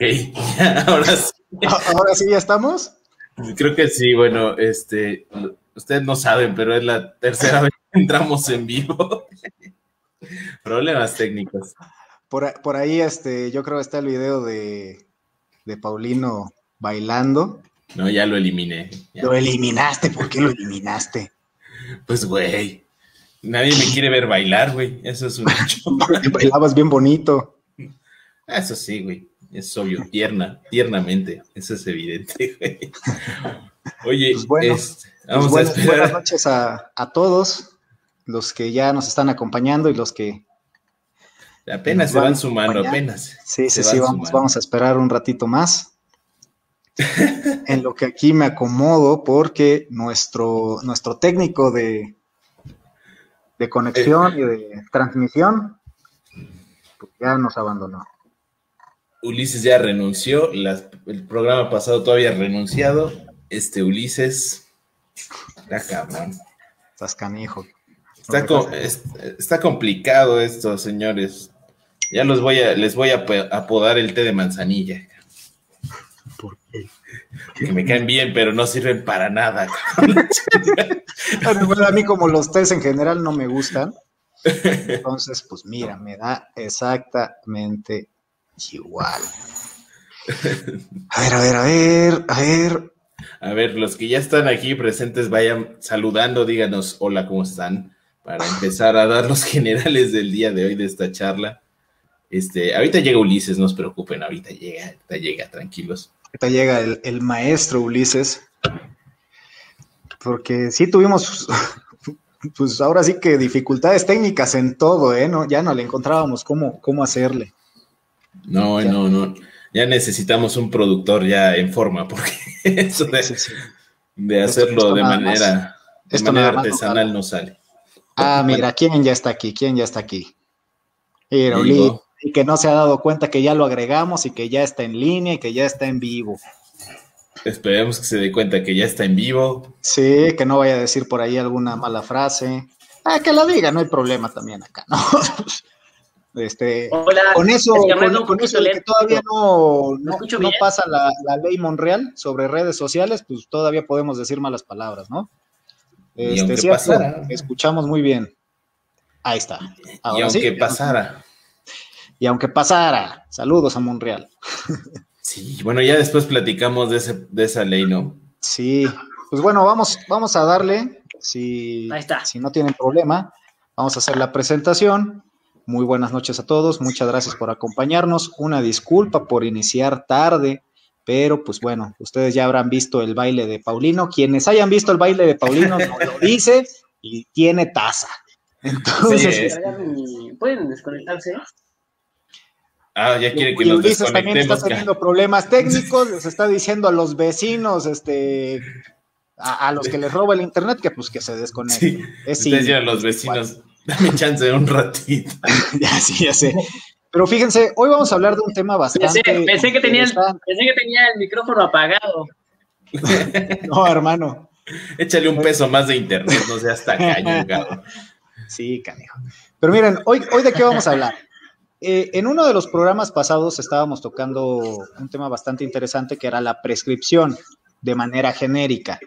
Ok, ahora sí. Ahora sí, ¿ya estamos? Creo que sí, bueno, este, ustedes no saben, pero es la tercera vez que entramos en vivo. Problemas técnicos. Por, ahí, este, yo creo que está el video de, de Paulino bailando. No, ya lo eliminé. Lo eliminaste, ¿por qué lo eliminaste? Pues, güey, nadie me quiere ver bailar, güey. Eso es un hecho. Bailabas bien bonito. Eso sí, güey. Es obvio, tierna, tiernamente. Eso es evidente, güey. Oye, pues bueno, este, vamos pues a esperar. Buenas noches a, a, todos los que ya nos están acompañando y los que. Apenas se van, sumando, apenas. Sí, sí, sí, vamos, vamos a esperar un ratito más. en lo que aquí me acomodo porque nuestro, nuestro técnico de, de conexión y de transmisión pues ya nos abandonó. Ulises ya renunció, el programa pasado todavía ha renunciado. Este Ulises, está cabrón. Estás canijo. Está, está, complicado esto, señores. Ya los voy a, les voy a apodar el té de manzanilla. ¿Por qué? Que me caen bien, pero no sirven para nada. a mí como los tés en general no me gustan. Entonces, pues mira, me da exactamente igual. A ver, a ver, a ver, a ver. A ver, los que ya están aquí presentes vayan saludando, díganos hola, ¿cómo están? Para empezar a dar los generales del día de hoy de esta charla. Este, ahorita llega Ulises, no se preocupen, ahorita llega, ahorita llega, tranquilos. Ahorita llega el, el maestro Ulises. Porque sí tuvimos, pues ahora sí que dificultades técnicas en todo, ¿eh? No, ya no le encontrábamos cómo, cómo hacerle. No, no, no. Ya necesitamos un productor ya en forma, porque eso de, hacerlo de manera, artesanal no sale. Ah, mira, ¿quién ya está aquí? ¿Quién ya está aquí? y que no se ha dado cuenta que ya lo agregamos y que ya está en línea y que ya está en vivo. Esperemos que se dé cuenta que ya está en vivo. Sí, que no vaya a decir por ahí alguna mala frase. Ah, que la diga, no hay problema también acá, ¿no? Este, con eso, con, eso que todavía no, no, pasa la, ley Monreal sobre redes sociales, pues todavía podemos decir malas palabras, ¿no? Este, escuchamos muy bien. Ahí está. y aunque pasara. Y aunque pasara, saludos a Monreal. sí, bueno, ya después platicamos de, ese, de esa ley, ¿no? Sí, pues bueno, vamos, vamos a darle, si, si no tienen problema, vamos a hacer la presentación muy buenas noches a todos, muchas gracias por acompañarnos. Una disculpa por iniciar tarde, pero pues bueno, ustedes ya habrán visto el baile de Paulino. Quienes hayan visto el baile de Paulino lo dice y tiene taza. Entonces, este, ¿pueden desconectarse? Ah, ya quiere que nos Ulises también está teniendo problemas técnicos, les está diciendo a los vecinos, este, a, los que les roba el internet, que pues que se desconecten. Sí, es a los vecinos, Dame chance de un ratito. ya, sí, ya sé. Pero fíjense, hoy vamos a hablar de un tema bastante. Pensé, que, tenía el, pensé que tenía el micrófono apagado. no, hermano. Échale un peso más de internet, no seas cañón, Sí, canijo. Pero miren, hoy, hoy de qué vamos a hablar. Eh, en uno de los programas pasados estábamos tocando un tema bastante interesante que era la prescripción de manera genérica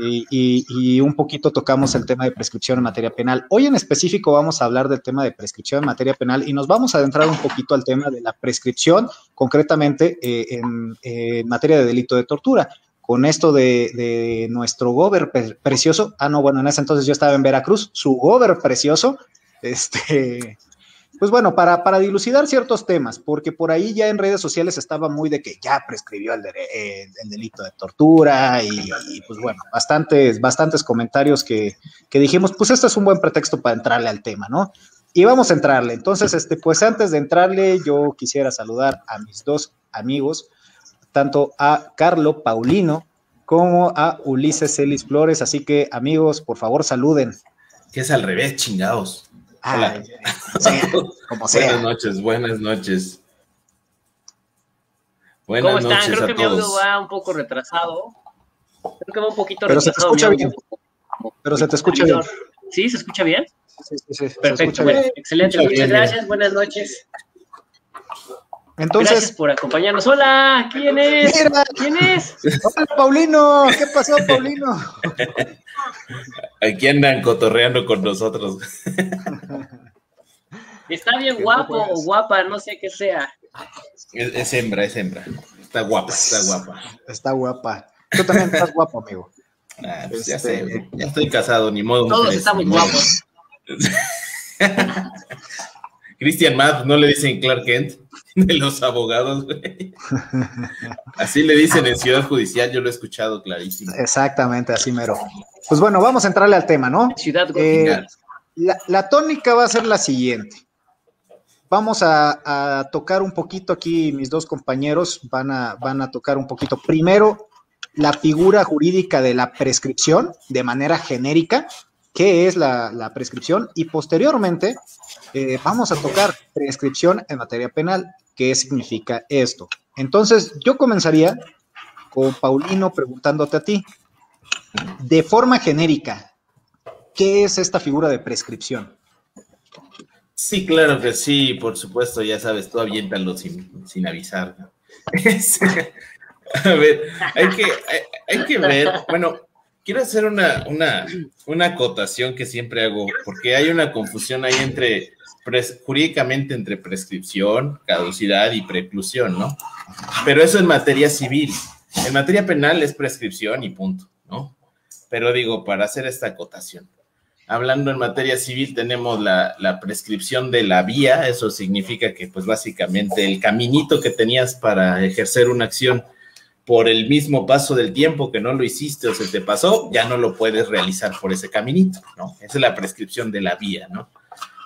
y, un poquito tocamos el tema de prescripción en materia penal. Hoy en específico vamos a hablar del tema de prescripción en materia penal y nos vamos a adentrar un poquito al tema de la prescripción, concretamente eh, en, materia de delito de tortura. Con esto de, nuestro gober precioso, ah, no, bueno, en ese entonces yo estaba en Veracruz, su gober precioso, este, pues bueno, para, dilucidar ciertos temas, porque por ahí ya en redes sociales estaba muy de que ya prescribió el, delito de tortura y, pues bueno, bastantes, bastantes comentarios que, dijimos, pues este es un buen pretexto para entrarle al tema, ¿no? Y vamos a entrarle. Entonces, este, pues antes de entrarle, yo quisiera saludar a mis dos amigos, tanto a Carlo Paulino como a Ulises Celis Flores. Así que, amigos, por favor, saluden. Que es al revés, chingados. Hola. como sea. Buenas noches, buenas noches. Buenas ¿Cómo están? Creo que mi audio va un poco retrasado. Creo que va un poquito Pero retrasado. Se te escucha bien. Pero se te escucha bien. ¿Sí? ¿Se escucha bien? Sí, sí, sí. Perfecto. Excelente. Muchas gracias. Buenas noches. Entonces, Gracias por acompañarnos. Hola, ¿quién es? ¿Quién es? Hola, Paulino. ¿Qué pasó, Paulino? Aquí andan cotorreando con nosotros. Está bien guapo o guapa, no sé qué sea. Es, hembra, es hembra. Está guapa, está guapa. Está guapa. Tú también estás guapo, amigo. Ah, pues ya sé, este, ya estoy casado, ni modo. Todos estamos guapos. Christian Matt, ¿no le dicen Clark Kent? De los abogados, güey. Así le dicen en Ciudad Judicial, yo lo he escuchado clarísimo. Exactamente, así mero. Pues bueno, vamos a entrarle al tema, ¿no? Ciudad eh, la, tónica va a ser la siguiente. Vamos a, tocar un poquito aquí, mis dos compañeros van a, van a tocar un poquito. Primero, la figura jurídica de la prescripción de manera genérica, qué es la, prescripción, y posteriormente eh, vamos a tocar prescripción en materia penal, qué significa esto. Entonces, yo comenzaría con Paulino preguntándote a ti, de forma genérica, ¿qué es esta figura de prescripción? Sí, claro que sí, por supuesto, ya sabes, tú aviéntalo sin, sin avisar. A ver, hay que, hay, que ver, bueno, quiero hacer una, una, una, acotación que siempre hago, porque hay una confusión ahí entre, jurídicamente entre prescripción, caducidad y preclusión, ¿no? Pero eso en materia civil. En materia penal es prescripción y punto, ¿no? Pero digo, para hacer esta acotación. Hablando en materia civil, tenemos la, la, prescripción de la vía, eso significa que pues básicamente el caminito que tenías para ejercer una acción por el mismo paso del tiempo que no lo hiciste o se te pasó, ya no lo puedes realizar por ese caminito, ¿no? Esa es la prescripción de la vía, ¿no?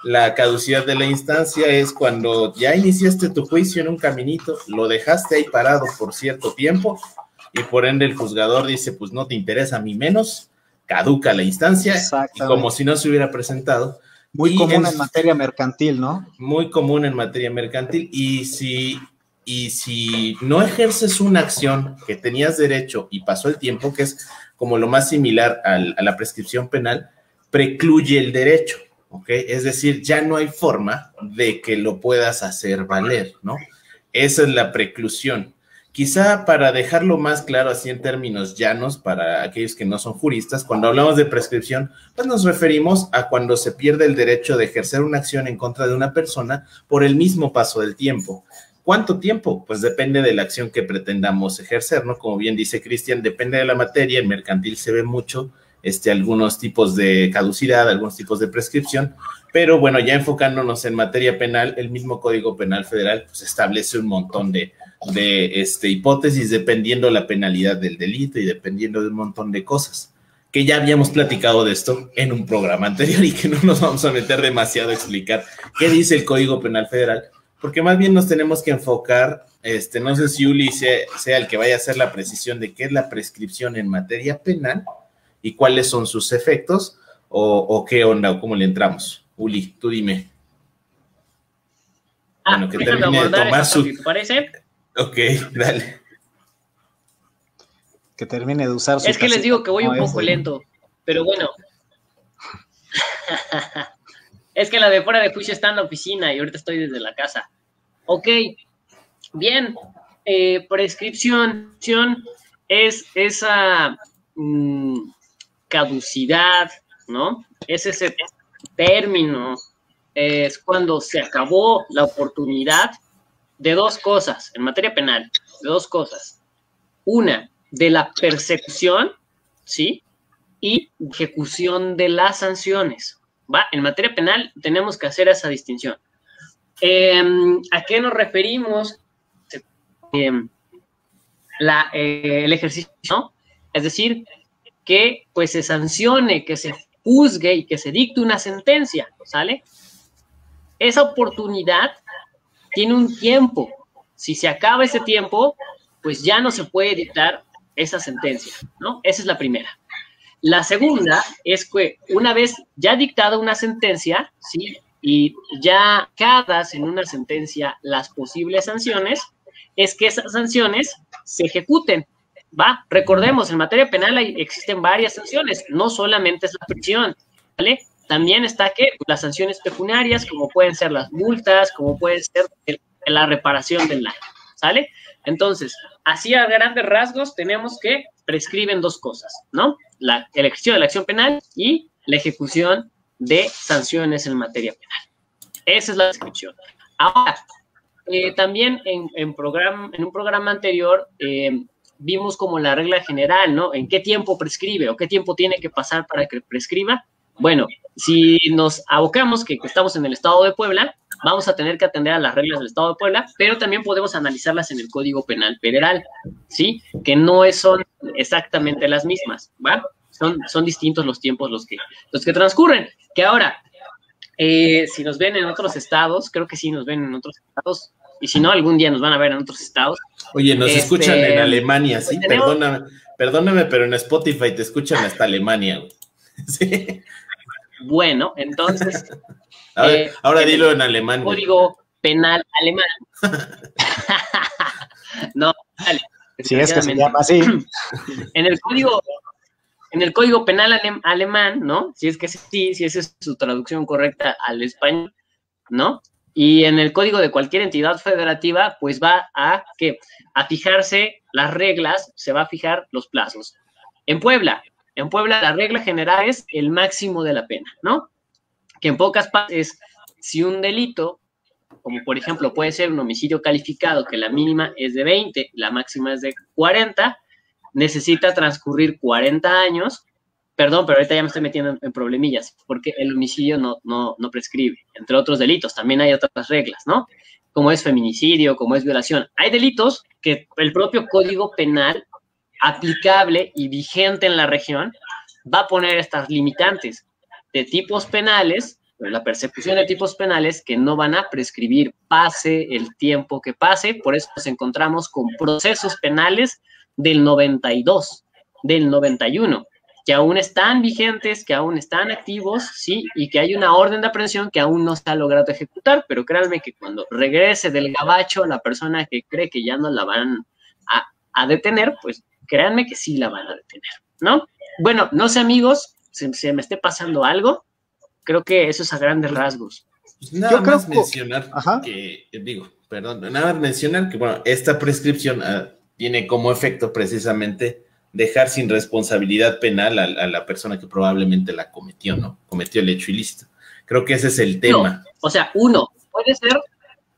La caducidad de la instancia es cuando ya iniciaste tu juicio en un caminito, lo dejaste ahí parado por cierto tiempo y por ende el juzgador dice, pues no te interesa a mí menos, caduca la instancia y como si no se hubiera presentado. Muy común en materia mercantil, ¿no? Muy común en materia mercantil y si y si no ejerces una acción que tenías derecho y pasó el tiempo, que es como lo más similar a la prescripción penal, precluye el derecho, ¿ok? Es decir, ya no hay forma de que lo puedas hacer valer, ¿no? Esa es la preclusión. Quizá para dejarlo más claro así en términos llanos para aquellos que no son juristas, cuando hablamos de prescripción, pues nos referimos a cuando se pierde el derecho de ejercer una acción en contra de una persona por el mismo paso del tiempo. ¿Cuánto tiempo? Pues depende de la acción que pretendamos ejercer, ¿no? Como bien dice Cristian, depende de la materia, en mercantil se ve mucho, este, algunos tipos de caducidad, algunos tipos de prescripción, pero bueno, ya enfocándonos en materia penal, el mismo Código Penal Federal pues, establece un montón de, de este, hipótesis dependiendo la penalidad del delito y dependiendo de un montón de cosas, que ya habíamos platicado de esto en un programa anterior y que no nos vamos a meter demasiado a explicar qué dice el Código Penal Federal, porque más bien nos tenemos que enfocar, este, no sé si Uli sea, el que vaya a hacer la precisión de qué es la prescripción en materia penal y cuáles son sus efectos o, qué onda o cómo le entramos. Uli, tú dime. Ah, bueno, que termine de tomar su... ¿Parece? Ok, dale. Que termine de usar su... Es que les digo que voy un poco lento, pero bueno. Es que la de fuera de juicio está en la oficina y ahorita estoy desde la casa. Ok, bien. Eh, prescripción es esa mm, caducidad, ¿no? Es ese término, es cuando se acabó la oportunidad de dos cosas, en materia penal, de dos cosas. Una, de la persecución, ¿sí? Y ejecución de las sanciones. ¿va? En materia penal tenemos que hacer esa distinción. Em, ¿A qué nos referimos? Em, eh, el ejercicio, es decir, que pues se sancione, que se juzgue y que se dicte una sentencia, ¿sale? Esa oportunidad tiene un tiempo. Si se acaba ese tiempo, pues ya no se puede dictar esa sentencia, ¿no? Esa es la primera. La segunda es que una vez ya dictada una sentencia, ¿sí? Y ya cada en una sentencia las posibles sanciones, es que esas sanciones se ejecuten. Va, recordemos, en materia penal existen varias sanciones, no solamente es la prisión, ¿vale? También está que las sanciones pecuniarias, como pueden ser las multas, como pueden ser la reparación del daño, ¿sale? Entonces, así a grandes rasgos tenemos que prescriben dos cosas, ¿no? La, el ejercicio de la acción penal y la ejecución de sanciones en materia penal. Esa es la descripción. Ahora, eh, también en, en, en un programa anterior eh, vimos como la regla general, ¿no? En qué tiempo prescribe o qué tiempo tiene que pasar para que prescriba. Bueno, si nos abocamos que, estamos en el estado de Puebla, vamos a tener que atender a las reglas del estado de Puebla, pero también podemos analizarlas en el Código Penal Federal, ¿sí? Que no son exactamente las mismas, ¿va? Son, son distintos los tiempos los que, los que transcurren. Que ahora, eh, si nos ven en otros estados, creo que sí nos ven en otros estados, y si no, algún día nos van a ver en otros estados. Oye, nos este, escuchan en Alemania, sí, perdóname, perdóname, pero en Spotify te escuchan hasta Alemania. Sí. Bueno, entonces. Eh, ahora dilo en alemán. Código penal alemán. no, dale. Si es que se llama así. en el código, en el código penal alemán, ¿no? Si es que sí, si esa es su traducción correcta al español, ¿no? Y en el código de cualquier entidad federativa, pues va a que a fijarse las reglas, se va a fijar los plazos. En Puebla, en Puebla la regla general es el máximo de la pena, ¿no? Que en pocas partes, si un delito, como por ejemplo puede ser un homicidio calificado, que la mínima es de 20, la máxima es de 40, necesita transcurrir 40 años, perdón, pero ahorita ya me estoy metiendo en, problemillas, porque el homicidio no, no, no prescribe, entre otros delitos, también hay otras reglas, ¿no? Como es feminicidio, como es violación. Hay delitos que el propio Código Penal aplicable y vigente en la región va a poner estas limitantes de tipos penales, la persecución de tipos penales que no van a prescribir, pase el tiempo que pase, por eso nos encontramos con procesos penales del 92, del 91, que aún están vigentes, que aún están activos, sí, y que hay una orden de aprehensión que aún no está logrado ejecutar, pero créanme que cuando regrese del gabacho la persona que cree que ya no la van a, a detener, pues créanme que sí la van a detener, ¿no? Bueno, no sé amigos, si se me esté pasando algo, creo que eso es a grandes rasgos. Pues nada Yo más mencionar que, digo, perdón, nada más mencionar que, bueno, esta prescripción ah, tiene como efecto precisamente dejar sin responsabilidad penal a, la persona que probablemente la cometió, ¿no? Cometió el hecho ilícito. Creo que ese es el tema. o sea, uno, puede ser,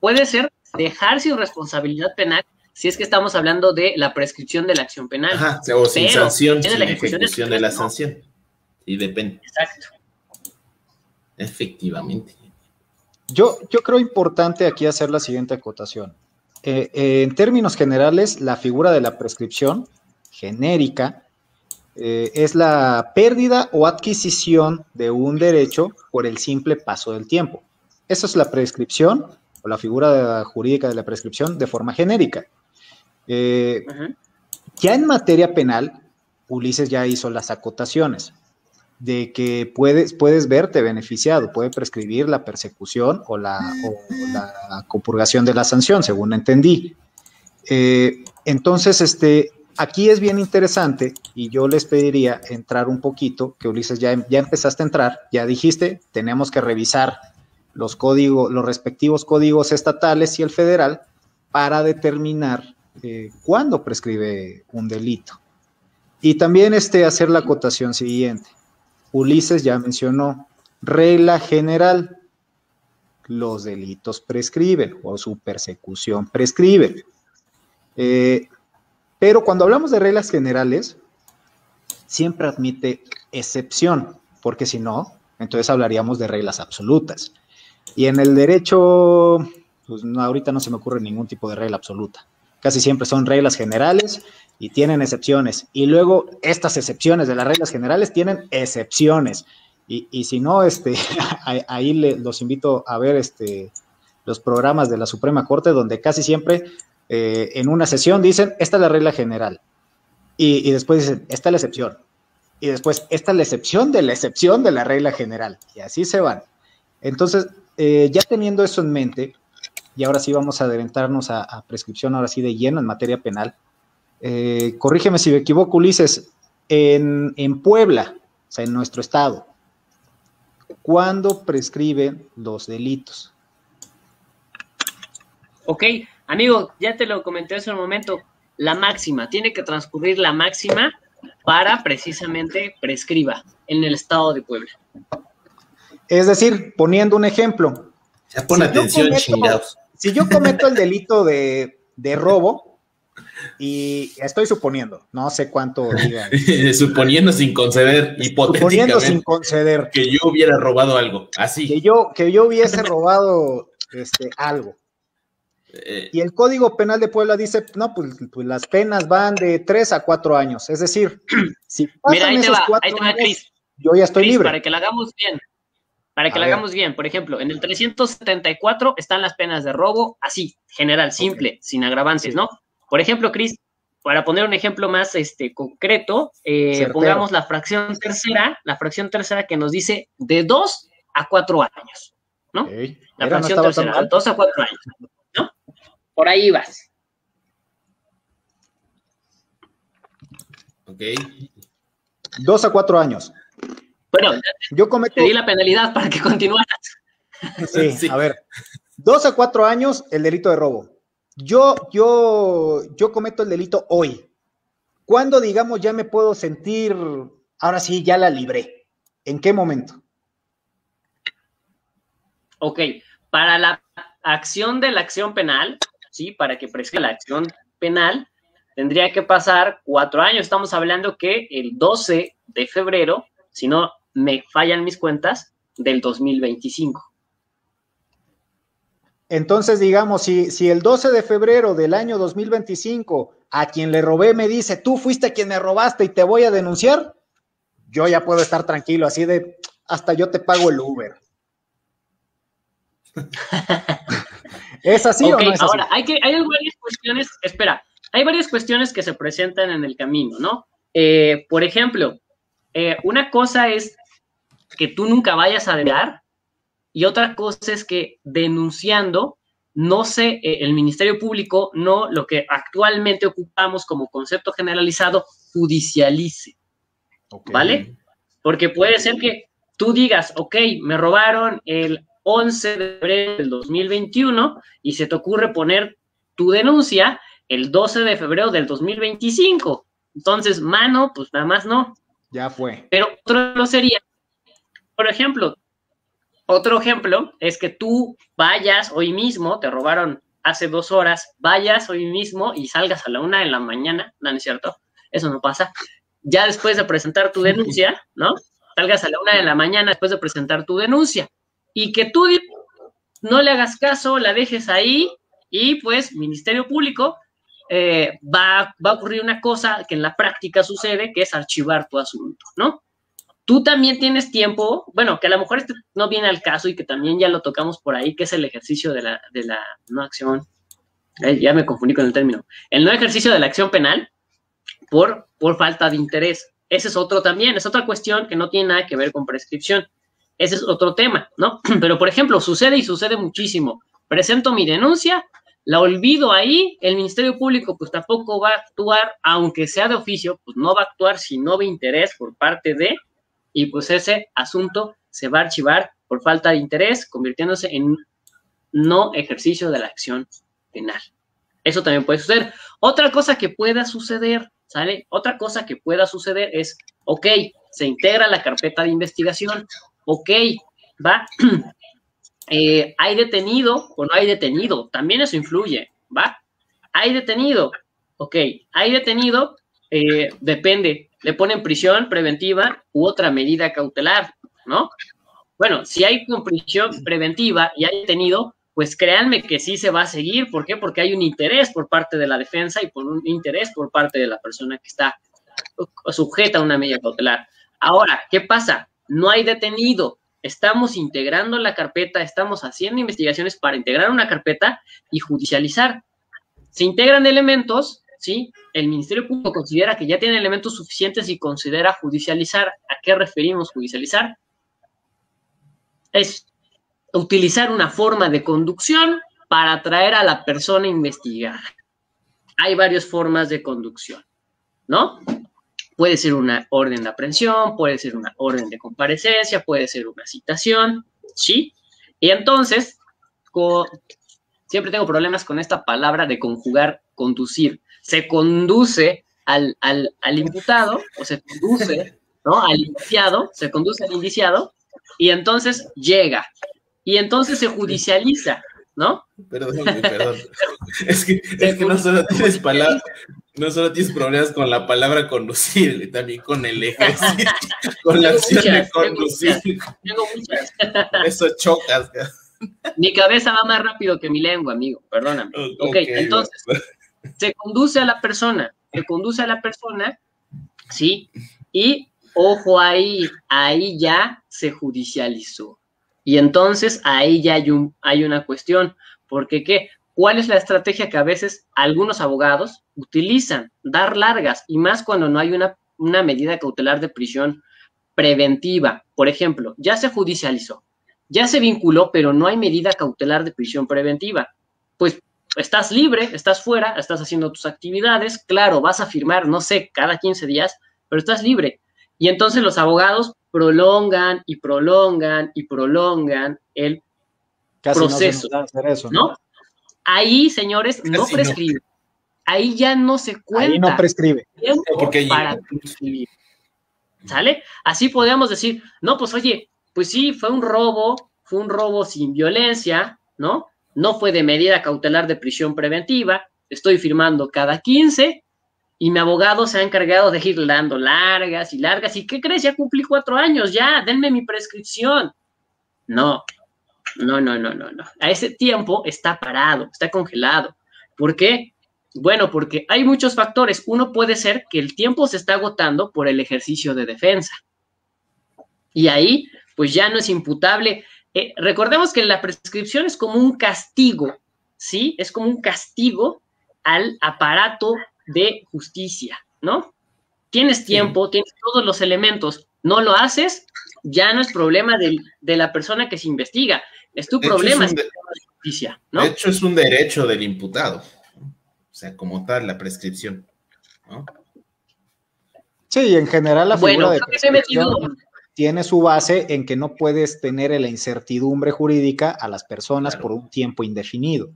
puede ser dejar sin responsabilidad penal si es que estamos hablando de la prescripción de la acción penal. Ajá, o sin sanción, sin la ejecución, de la sanción. Y depende. Exacto. Efectivamente. Yo, yo creo importante aquí hacer la siguiente acotación. Eh, eh, en términos generales, la figura de la prescripción genérica eh, es la pérdida o adquisición de un derecho por el simple paso del tiempo. Esa es la prescripción o la figura jurídica de la prescripción de forma genérica. Eh, ya en materia penal, Ulises ya hizo las acotaciones de que puedes, puedes verte beneficiado, puede prescribir la persecución o la, compurgación de la sanción, según entendí. Eh, entonces, este, aquí es bien interesante y yo les pediría entrar un poquito, que Ulises ya, ya empezaste a entrar, ya dijiste, tenemos que revisar los códigos, los respectivos códigos estatales y el federal para determinar eh, cuándo prescribe un delito. Y también este, hacer la acotación siguiente. Ulises ya mencionó, regla general, los delitos prescriben o su persecución prescribe. Eh, pero cuando hablamos de reglas generales, siempre admite excepción, porque si no, entonces hablaríamos de reglas absolutas. Y en el derecho, pues ahorita no se me ocurre ningún tipo de regla absoluta. Casi siempre son reglas generales y tienen excepciones. Y luego estas excepciones de las reglas generales tienen excepciones. Y, si no, este, ahí los invito a ver este, los programas de la Suprema Corte, donde casi siempre eh, en una sesión dicen, esta es la regla general. Y, después dicen, esta es la excepción. Y después, esta es la excepción de la excepción de la regla general. Y así se van. Entonces, eh, ya teniendo eso en mente, y ahora sí vamos a adelantarnos a, prescripción, ahora sí de lleno en materia penal. Eh, corrígeme si me equivoco, Ulises, en, Puebla, o sea, en nuestro estado, ¿cuándo prescriben los delitos? Ok, amigo, ya te lo comenté hace un momento, la máxima, tiene que transcurrir la máxima para precisamente prescriba en el estado de Puebla. Es decir, poniendo un ejemplo. Ya pon atención, chingados. Si yo cometo el delito de, de robo, y estoy suponiendo, no sé cuánto digan. Suponiendo sin conceder, hipotéticamente. Suponiendo sin conceder. Que yo hubiera robado algo, así. Que yo, que yo hubiese robado este, algo. Eh, y el Código Penal de Puebla dice, no, pues, pues, las penas van de tres a cuatro años. Es decir, si pasan esos cuatro años, yo ya estoy libre. Para que la hagamos bien, para que la hagamos bien, por ejemplo, en el 374 están las penas de robo, así, general, simple, sin agravantes, ¿no? Por ejemplo, Cris, para poner un ejemplo más este, concreto, eh, pongamos la fracción tercera, la fracción tercera que nos dice de dos a cuatro años, ¿no? La fracción tercera, de dos a cuatro años. Por ahí vas. Ok. Dos a cuatro años. Bueno, yo cometo... te di la penalidad para que continuaras. Sí, a ver. Dos a cuatro años el delito de robo. Yo, yo, yo cometo el delito hoy. ¿Cuándo, digamos, ya me puedo sentir, ahora sí, ya la libré? ¿En qué momento? Ok, para la acción de la acción penal, ¿sí? Para que prescriba la acción penal, tendría que pasar cuatro años. Estamos hablando que el 12 de febrero, si no me fallan mis cuentas, del 2025. Entonces, digamos, si, si el 12 de febrero del año 2025 a quien le robé me dice, tú fuiste quien me robaste y te voy a denunciar, yo ya puedo estar tranquilo, así de, hasta yo te pago el Uber. ¿Es así o no es Ahora, hay, que, hay varias cuestiones, espera, hay varias cuestiones que se presentan en el camino, ¿no? Eh, por ejemplo, eh, una cosa es que tú nunca vayas a denunciar y otra cosa es que denunciando no sé, eh, el Ministerio Público no lo que actualmente ocupamos como concepto generalizado judicialice. ¿Vale? Porque puede ser que tú digas, ok, me robaron el 11 de febrero del 2021 y se te ocurre poner tu denuncia el 12 de febrero del 2025. Entonces, mano, pues nada más no. Ya fue. Pero otro lo sería, por ejemplo, otro ejemplo es que tú vayas hoy mismo, te robaron hace dos horas, vayas hoy mismo y salgas a la una de la mañana, no, no es cierto, eso no pasa. Ya después de presentar tu denuncia, ¿no? Salgas a la una de la mañana después de presentar tu denuncia y que tú no le hagas caso, la dejes ahí y pues Ministerio Público eh, va, va, a ocurrir una cosa que en la práctica sucede, que es archivar tu asunto, ¿no? Tú también tienes tiempo, bueno, que a lo mejor este no viene al caso y que también ya lo tocamos por ahí, que es el ejercicio de la, de la no acción, eh, ya me confundí con el término, el no ejercicio de la acción penal por, por falta de interés. Ese es otro también, es otra cuestión que no tiene nada que ver con prescripción. Ese es otro tema, ¿no? Pero, por ejemplo, sucede y sucede muchísimo. Presento mi denuncia, la olvido ahí, el Ministerio Público pues tampoco va a actuar, aunque sea de oficio, pues no va a actuar si no ve interés por parte de, y pues ese asunto se va a archivar por falta de interés, convirtiéndose en no ejercicio de la acción penal. Eso también puede suceder. Otra cosa que pueda suceder, ¿sale? Otra cosa que pueda suceder es, ok, se integra la carpeta de investigación, ok, va, eh, hay detenido o no hay detenido, también eso influye, va, hay detenido, ok, hay detenido, eh, depende, le ponen prisión preventiva u otra medida cautelar, ¿no? Bueno, si hay prisión preventiva y hay detenido, pues créanme que sí se va a seguir. ¿Por qué? Porque hay un interés por parte de la defensa y por un interés por parte de la persona que está sujeta a una medida cautelar. Ahora, ¿qué pasa? No hay detenido. Estamos integrando la carpeta, estamos haciendo investigaciones para integrar una carpeta y judicializar. Se integran elementos, ¿sí? El Ministerio Público considera que ya tiene elementos suficientes y considera judicializar. ¿A qué referimos judicializar? Es utilizar una forma de conducción para atraer a la persona investigada. Hay varias formas de conducción, ¿no? Puede ser una orden de aprehensión, puede ser una orden de comparecencia, puede ser una citación, ¿sí? Y entonces, siempre tengo problemas con esta palabra de conjugar, conducir. Se conduce al, al, al imputado o se conduce, ¿no? Al indiciado, se conduce al indiciado y entonces llega. Y entonces se judicializa, ¿no? Perdón, perdón. es que, es que no solo tienes palabras, no solo tienes problemas con la palabra conducir, también con el ejercicio, con la acción de conducir. Tengo muchas. Eso chocas. Mi cabeza va más rápido que mi lengua, amigo, perdóname. Ok, okay entonces, se conduce a la persona, se conduce a la persona, ¿sí? Y ojo ahí, ahí ya se judicializó. Y entonces ahí ya hay, un, hay una cuestión, porque ¿qué? ¿Cuál es la estrategia que a veces algunos abogados utilizan? Dar largas, y más cuando no hay una, una medida cautelar de prisión preventiva. Por ejemplo, ya se judicializó, ya se vinculó, pero no hay medida cautelar de prisión preventiva. Pues estás libre, estás fuera, estás haciendo tus actividades, claro, vas a firmar, no sé, cada 15 días, pero estás libre. Y entonces los abogados prolongan y prolongan y prolongan el proceso. No, Ahí, señores, no prescribe. Ahí ya no se cuenta. Ahí no prescribe. Porque para prescribir. ¿Sale? Así podríamos decir, no, pues oye, pues sí, fue un robo, fue un robo sin violencia, ¿no? No fue de medida cautelar de prisión preventiva, estoy firmando cada 15, y mi abogado se ha encargado de ir dando largas y largas. ¿Y qué crees? Ya cumplí cuatro años, ya, denme mi prescripción. No, no, no, no, no, no. A ese tiempo está parado, está congelado. ¿Por qué? Bueno, porque hay muchos factores. Uno puede ser que el tiempo se está agotando por el ejercicio de defensa. Y ahí, pues ya no es imputable. Eh, recordemos que la prescripción es como un castigo, ¿sí? Es como un castigo al aparato de justicia, ¿no? Tienes tiempo, tienes todos los elementos, no lo haces, ya no es problema de la persona que se investiga, es tu problema, es, de, justicia, ¿no? De hecho, es un derecho del imputado, o sea, como tal, la prescripción, ¿no? Sí, en general la figura de prescripción tiene su base en que no puedes tener la incertidumbre jurídica a las personas por un tiempo indefinido.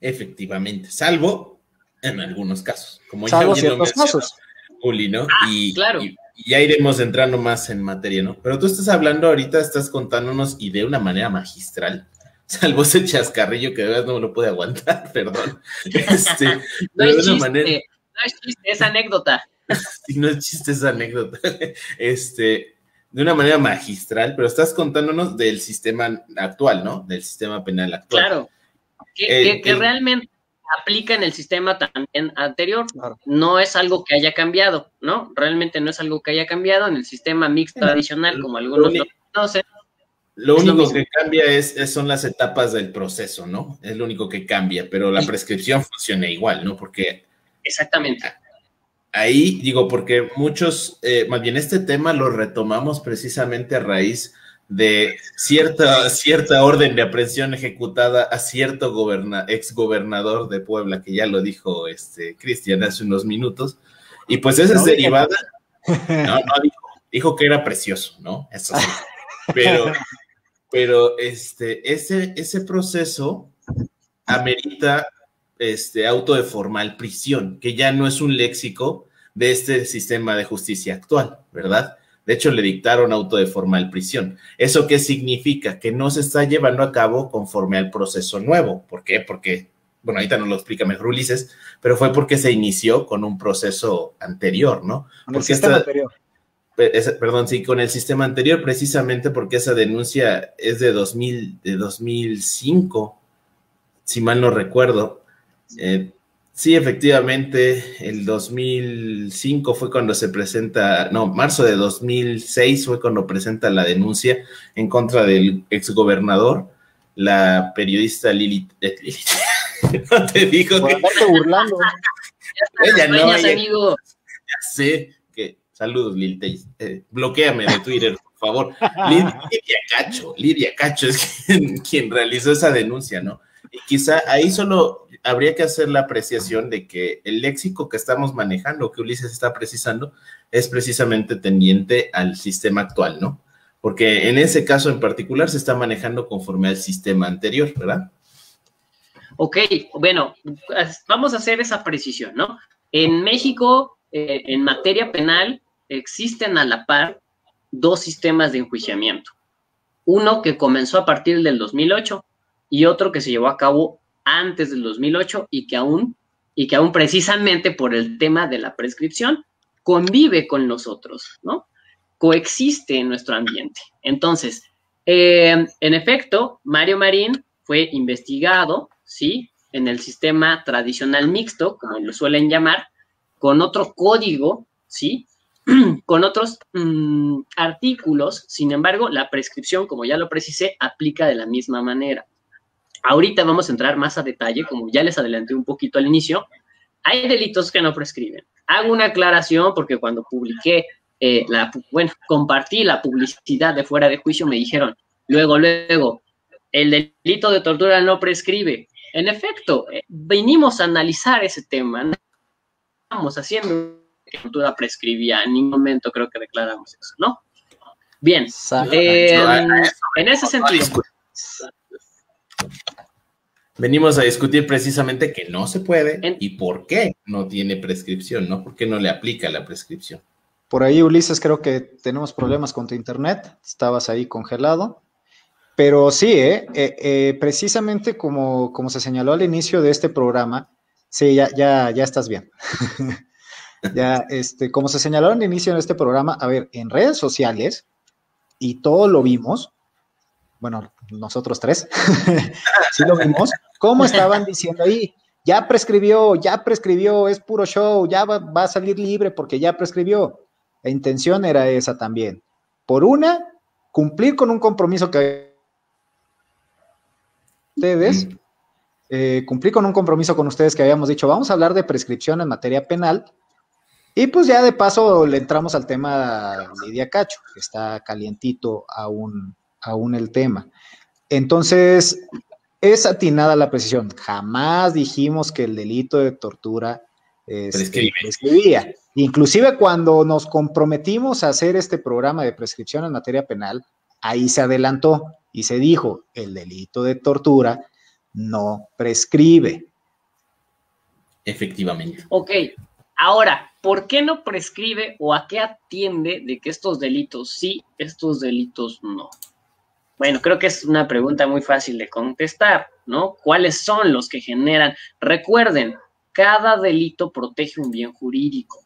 Efectivamente, salvo en algunos casos, como ya ciertos casos. Uli, ¿no? Ah, y, claro. y, ya iremos entrando más en materia, ¿no? Pero tú estás hablando ahorita, estás contándonos y de una manera magistral, salvo ese chascarrillo que de verdad no me lo puede aguantar, perdón. Este, no, es chiste, manera... no es chiste, es anécdota. sí, no es chiste, es anécdota. Este, de una manera magistral, pero estás contándonos del sistema actual, ¿no? Del sistema penal actual. Claro. Que, que realmente aplica en el sistema también anterior. No es algo que haya cambiado, ¿no? Realmente no es algo que haya cambiado en el sistema mixto tradicional, como algunos lo conocen. Lo único que cambia es, son las etapas del proceso, ¿no? Es lo único que cambia, pero la prescripción funciona igual, ¿no? Porque... Exactamente. Ahí digo, porque muchos, eh, más bien este tema lo retomamos precisamente a raíz de cierta, cierta orden de aprehensión ejecutada a cierto goberna, ex gobernador de Puebla, que ya lo dijo este Cristian hace unos minutos, y pues esa es derivada, no, no, dijo, dijo, que era precioso, ¿no? Eso sí. Pero, pero este, ese, ese proceso amerita este auto de formal prisión, que ya no es un léxico de este sistema de justicia actual, ¿verdad? De hecho, le dictaron auto de formal prisión. ¿Eso qué significa? Que no se está llevando a cabo conforme al proceso nuevo. ¿Por qué? Porque, bueno, ahorita nos lo explica mejor Ulises, pero fue porque se inició con un proceso anterior, ¿no? Con el sistema anterior. perdón, sí, con el sistema anterior, precisamente porque esa denuncia es de, 2000, de 2005, si mal no recuerdo. Eh, Sí, efectivamente, el 2005 fue cuando se presenta, no, marzo de 2006 fue cuando presenta la denuncia en contra del exgobernador, la periodista Lili. Eh, no te digo que. burlando. ella no, amigo. Ya sé que. Saludos, Lili. Eh, bloqueame de Twitter, por favor. Lidia Cacho, Lidia Cacho es quien, quien realizó esa denuncia, ¿no? Y quizá ahí solo habría que hacer la apreciación de que el léxico que estamos manejando, que Ulises está precisando, es precisamente tendiente al sistema actual, ¿no? Porque en ese caso en particular se está manejando conforme al sistema anterior, ¿verdad? Ok, bueno, vamos a hacer esa precisión, ¿no? En México, eh, en materia penal, existen a la par dos sistemas de enjuiciamiento. Uno que comenzó a partir del 2008 y otro que se llevó a cabo antes del 2008 y que aún, y que aún precisamente por el tema de la prescripción convive con nosotros, ¿no? Coexiste en nuestro ambiente. Entonces, eh, en efecto, Mario Marín fue investigado, ¿sí? En el sistema tradicional mixto, como lo suelen llamar, con otro código, ¿sí? con otros mm, artículos, sin embargo, la prescripción, como ya lo precisé, aplica de la misma manera. Ahorita vamos a entrar más a detalle, como ya les adelanté un poquito al inicio, hay delitos que no prescriben. Hago una aclaración porque cuando publiqué, eh, la, bueno, compartí la publicidad de fuera de juicio, me dijeron, luego, luego, el delito de tortura no prescribe. En efecto, eh, venimos a analizar ese tema, no estamos haciendo que tortura prescribía, en ningún momento creo que declaramos eso, ¿no? Bien, eh, en ese sentido. Venimos a discutir precisamente que no se puede y por qué no tiene prescripción, ¿no? ¿Por qué no le aplica la prescripción? Por ahí, Ulises, creo que tenemos problemas con tu internet. Estabas ahí congelado. Pero sí, ¿eh? Eh, eh, precisamente como, como se señaló al inicio de este programa, sí, ya, ya, ya estás bien. ya, este, como se señaló al inicio de este programa, a ver, en redes sociales, y todo lo vimos, bueno, nosotros tres, sí lo vimos, cómo estaban diciendo ahí, ya prescribió, ya prescribió, es puro show, ya va, va, a salir libre porque ya prescribió. La intención era esa también. Por una, cumplir con un compromiso que ustedes, eh, cumplir con un compromiso con ustedes que habíamos dicho, vamos a hablar de prescripción en materia penal. Y pues ya de paso le entramos al tema Lidia Cacho, que está calientito aún, aún el tema. Entonces, es atinada la precisión. Jamás dijimos que el delito de tortura este, prescribía. Inclusive cuando nos comprometimos a hacer este programa de prescripción en materia penal, ahí se adelantó y se dijo, el delito de tortura no prescribe. Efectivamente. Ok, ahora, ¿por qué no prescribe o a qué atiende de que estos delitos sí, estos delitos no? Bueno, creo que es una pregunta muy fácil de contestar, ¿no? ¿Cuáles son los que generan? Recuerden, cada delito protege un bien jurídico.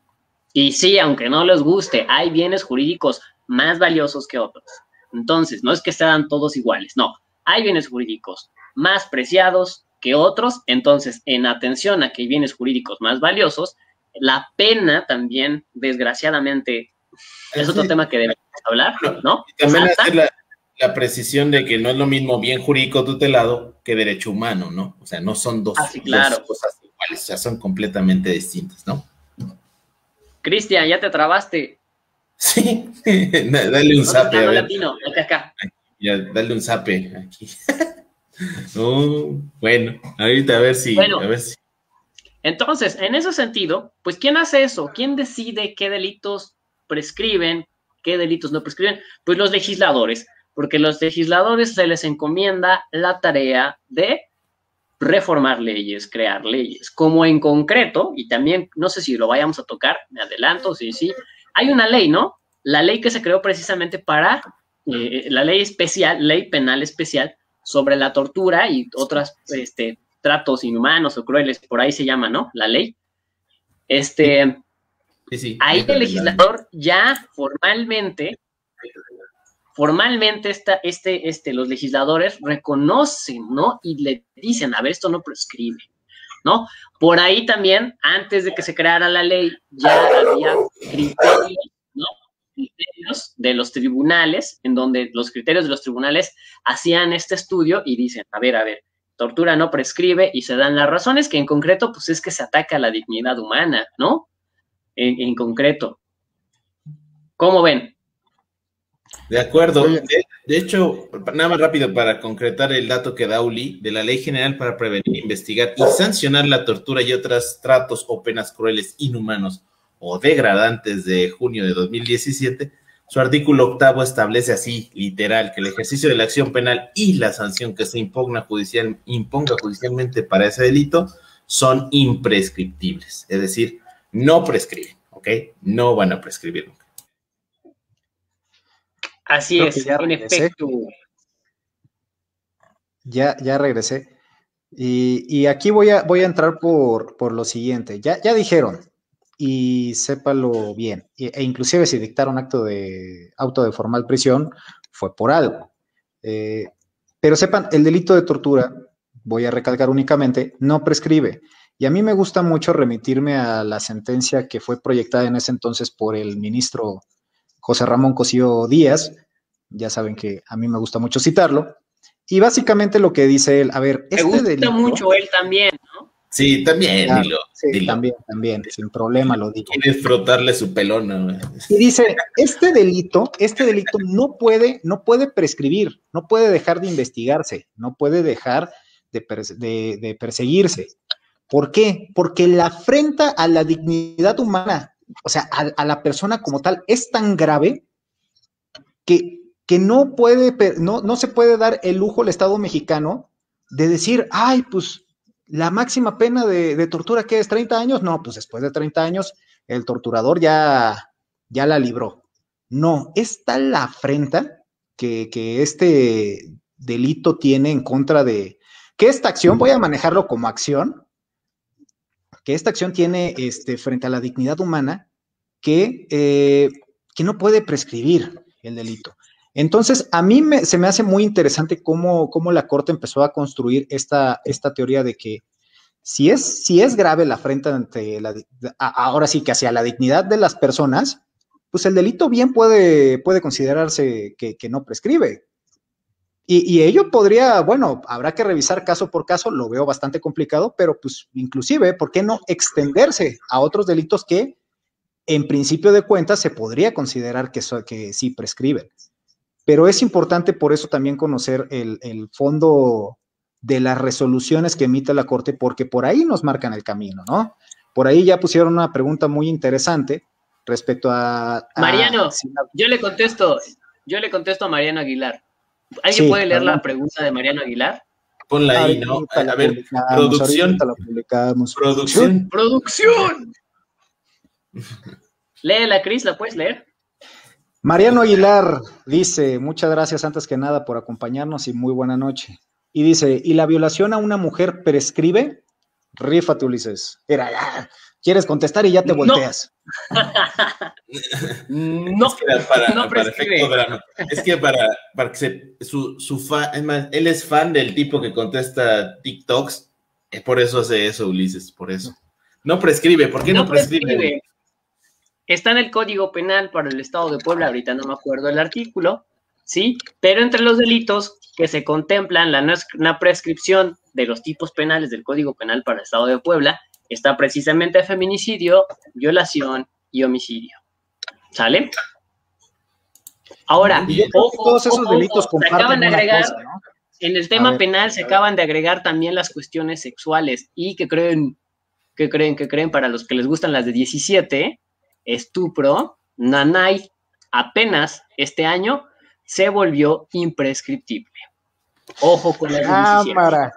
Y sí, aunque no les guste, hay bienes jurídicos más valiosos que otros. Entonces, no es que sean todos iguales, no. Hay bienes jurídicos más preciados que otros. Entonces, en atención a que hay bienes jurídicos más valiosos, la pena también, desgraciadamente, es otro tema que debemos hablar, ¿no? También la precisión de que no es lo mismo bien jurídico tutelado que derecho humano, ¿no? O sea, no son dos, ah, claro. cosas iguales, o sea, son completamente distintas, ¿no? Cristian, ya te trabaste. Sí, dale un zape. A ver. acá, Ya, dale un zape aquí. bueno, ahorita a ver si, a ver si. Entonces, en ese sentido, pues, ¿quién hace eso? ¿Quién decide qué delitos prescriben, qué delitos no prescriben? Pues los legisladores porque los legisladores se les encomienda la tarea de reformar leyes, crear leyes, como en concreto, y también no sé si lo vayamos a tocar, me adelanto, sí, sí, hay una ley, ¿no? La ley que se creó precisamente para, eh, la ley especial, ley penal especial sobre la tortura y otros este, tratos inhumanos o crueles, por ahí se llama, ¿no? La ley. Este, sí, sí, ahí el legislador ya formalmente formalmente esta, este, este, los legisladores reconocen, ¿no? Y le dicen, a ver, esto no prescribe, ¿no? Por ahí también, antes de que se creara la ley, ya había criterios, ¿no? Criterios de los tribunales, en donde los criterios de los tribunales hacían este estudio y dicen, a ver, a ver, tortura no prescribe y se dan las razones que en concreto, pues es que se ataca la dignidad humana, ¿no? En, en concreto. ¿Cómo ven? De acuerdo. De, hecho, nada más rápido para concretar el dato que da Uli de la Ley General para Prevenir, Investigar y Sancionar la Tortura y otros tratos o penas crueles, inhumanos o degradantes de junio de 2017, Su artículo octavo establece así, literal, que el ejercicio de la acción penal y la sanción que se impugna judicial, imponga judicialmente para ese delito son imprescriptibles. Es decir, no prescriben, ¿ok? No van a prescribir nunca. Así es, en efecto. Ya, ya regresé. Y, aquí voy a, voy a entrar por, por lo siguiente. Ya, ya dijeron, y sépalo bien, e inclusive si dictaron acto de auto de formal prisión, fue por algo. Eh, pero sepan, el delito de tortura, voy a recalcar únicamente, no prescribe. Y a mí me gusta mucho remitirme a la sentencia que fue proyectada en ese entonces por el ministro José Ramón Cosío Díaz. Ya saben que a mí me gusta mucho citarlo. Y básicamente lo que dice él, a ver, este Me gusta mucho él también, ¿no? Sí, también, dilo, sí, también, también, sin problema lo digo. Quieres frotarle su pelón, ¿no? Y dice, este delito, este delito no puede, no puede prescribir, no puede dejar de investigarse, no puede dejar de, de perseguirse. ¿Por qué? Porque la afrenta a la dignidad humana, o sea, a, la persona como tal, es tan grave que que no puede, no, no se puede dar el lujo al Estado mexicano de decir, ay, pues la máxima pena de, tortura que es 30 años, no, pues después de 30 años el torturador ya, ya la libró. No, es tal la afrenta que, que este delito tiene en contra de, que esta acción, voy a manejarlo como acción, que esta acción tiene este, frente a la dignidad humana que, eh, que no puede prescribir el delito. Entonces, a mí se me hace muy interesante cómo, la Corte empezó a construir esta, esta teoría de que si es, si es grave la afrenta ante la, ahora sí que hacia la dignidad de las personas, pues el delito bien puede, puede considerarse que, no prescribe. Y, y, ello podría, bueno, habrá que revisar caso por caso, lo veo bastante complicado, pero pues inclusive, ¿por qué no extenderse a otros delitos que en principio de cuentas se podría considerar que, que sí prescriben? pero es importante por eso también conocer el, fondo de las resoluciones que emite la Corte, porque por ahí nos marcan el camino, ¿no? Por ahí ya pusieron una pregunta muy interesante respecto a... Mariano, yo le contesto, yo le contesto a Mariano Aguilar. ¿Alguien puede leer la pregunta de Mariano Aguilar? Ponla ahí, ¿no? A ver, producción. Producción. Producción. Léela, Cris, ¿la puedes leer? Mariano Aguilar dice, muchas gracias antes que nada por acompañarnos y muy buena noche. Y dice, ¿y la violación a una mujer prescribe? Rífate, Ulises. Era, ya, quieres contestar y ya te volteas. No, es que para, no es que para, para que se, su, su fan, es más, él es fan del tipo que contesta TikToks, es por eso hace eso, Ulises, por eso. No prescribe, ¿por qué no, prescribe? Está en el Código Penal para el Estado de Puebla, ahorita no me acuerdo el artículo, ¿sí? Pero entre los delitos que se contemplan la una prescripción de los tipos penales del Código Penal para el Estado de Puebla está precisamente feminicidio, violación y homicidio. ¿Sale? Ahora, todos esos delitos se acaban de agregar, en el tema penal se acaban de agregar también las cuestiones sexuales y que creen, que creen, que creen para los que les gustan las de 17, estupro, Nanay apenas este año se volvió imprescriptible. Ojo con la cámara.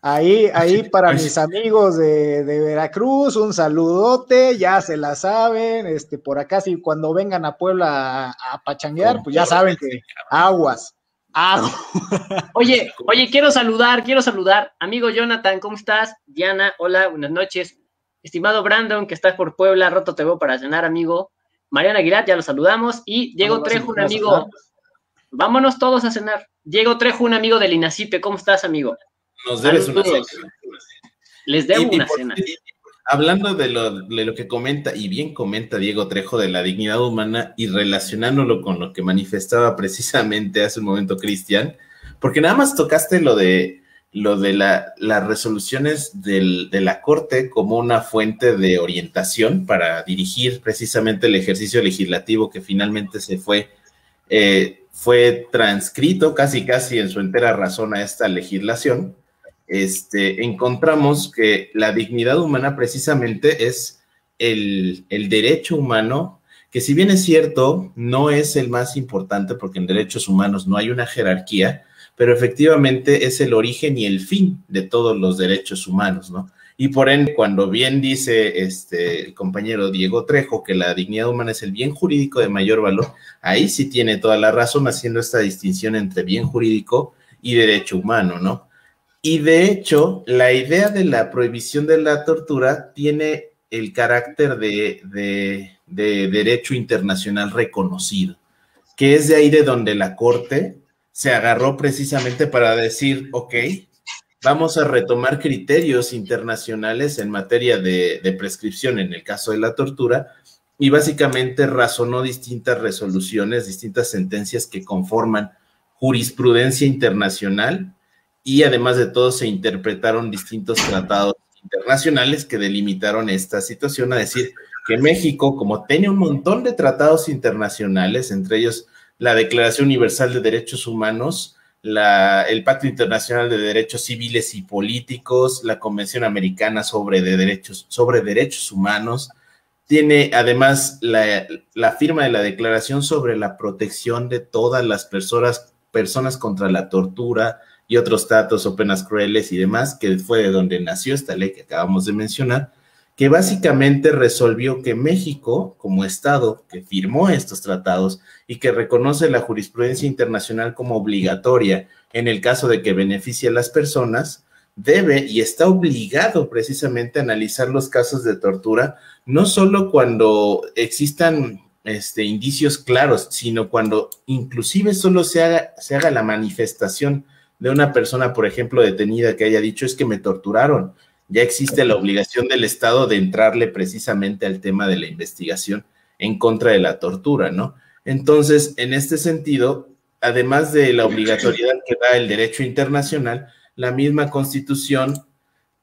Ahí, ahí para mis amigos de, Veracruz, un saludote, ya se la saben, este, por acá si cuando vengan a Puebla a, pachanguear, pues ya saben que aguas, aguas. Oye, oye, quiero saludar, quiero saludar, amigo Jonathan, ¿cómo estás? Diana, hola, buenas noches. Estimado Brandon, que está por Puebla, roto te veo para cenar, amigo. Mariana Aguilar, ya lo saludamos. Y Diego Trejo, un amigo. Vámonos todos a cenar. Diego Trejo, un amigo del INACIPE. ¿Cómo estás, amigo? Nos debes una cena. Les debo una cena. Hablando de lo, de lo, que comenta, y bien comenta Diego Trejo de la dignidad humana y relacionándolo con lo que manifestaba precisamente hace un momento Cristian, porque nada más tocaste lo de lo de las resoluciones de la Corte como una fuente de orientación para dirigir precisamente el ejercicio legislativo que finalmente se fue, eh, fue transcrito casi casi en su entera razón a esta legislación, este, encontramos que la dignidad humana precisamente es el, el derecho humano que si bien es cierto, no es el más importante porque en derechos humanos no hay una jerarquía, pero efectivamente es el origen y el fin de todos los derechos humanos, ¿no? Y por ende, cuando bien dice este el compañero Diego Trejo que la dignidad humana es el bien jurídico de mayor valor, ahí sí tiene toda la razón haciendo esta distinción entre bien jurídico y derecho humano, ¿no? Y de hecho, la idea de la prohibición de la tortura tiene el carácter de, de derecho internacional reconocido, que es de ahí de donde la Corte se agarró precisamente para decir, ok, vamos a retomar criterios internacionales en materia de, prescripción en el caso de la tortura y básicamente razonó distintas resoluciones, distintas sentencias que conforman jurisprudencia internacional y además de todo se interpretaron distintos tratados internacionales que delimitaron esta situación, a decir que México, como tiene un montón de tratados internacionales, entre ellos la Declaración Universal de Derechos Humanos, el Pacto Internacional de Derechos Civiles y Políticos, la Convención Americana sobre, derechos, sobre Derechos Humanos. Tiene además la, firma de la Declaración sobre la protección de todas las personas, personas contra la tortura y otros datos o penas crueles y demás, que fue de donde nació esta ley que acabamos de mencionar que básicamente resolvió que México, como Estado que firmó estos tratados y que reconoce la jurisprudencia internacional como obligatoria en el caso de que beneficie a las personas, debe y está obligado precisamente a analizar los casos de tortura, no solo cuando existan este, indicios claros, sino cuando inclusive solo se haga, se haga la manifestación de una persona, por ejemplo, detenida que haya dicho es que me torturaron, ya existe la obligación del Estado de entrarle precisamente al tema de la investigación en contra de la tortura, ¿no? Entonces, en este sentido, además de la obligatoriedad que da el derecho internacional, la misma constitución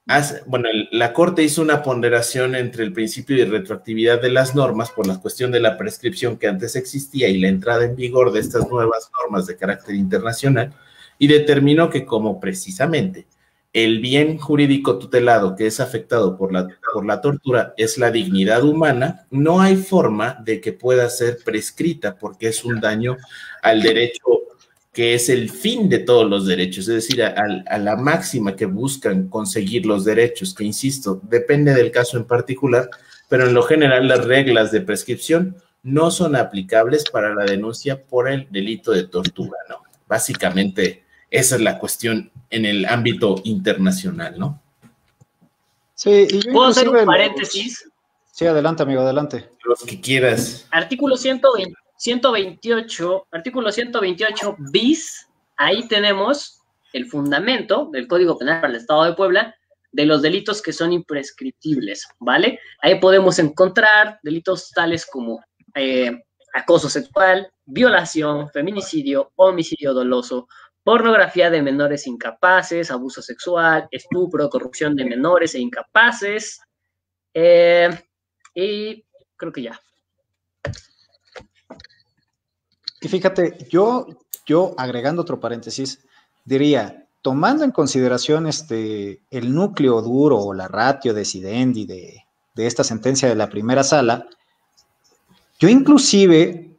hace, bueno, la Corte hizo una ponderación entre el principio de retroactividad de las normas por la cuestión de la prescripción que antes existía y la entrada en vigor de estas nuevas normas de carácter internacional y determinó que como precisamente el bien jurídico tutelado que es afectado por la, por la tortura es la dignidad humana, no hay forma de que pueda ser prescrita porque es un daño al derecho que es el fin de todos los derechos, es decir, a, a, la máxima que buscan conseguir los derechos, que insisto, depende del caso en particular, pero en lo general las reglas de prescripción no son aplicables para la denuncia por el delito de tortura, ¿no? Básicamente, esa es la cuestión en el ámbito internacional, ¿no? Sí, y yo ¿Puedo hacer un paréntesis? Sí, adelante, amigo, adelante. Los que quieras. Artículo 128, artículo 128 bis, ahí tenemos el fundamento del Código Penal para el Estado de Puebla de los delitos que son imprescriptibles, ¿vale? Ahí podemos encontrar delitos tales como eh, acoso sexual, violación, feminicidio, homicidio doloso, pornografía de menores incapaces, abuso sexual, estupro, corrupción de menores e incapaces. Eh, y creo que ya. Y fíjate, yo, yo agregando otro paréntesis, diría, tomando en consideración este, el núcleo duro o la ratio de Sidendi de, de esta sentencia de la primera sala, yo inclusive,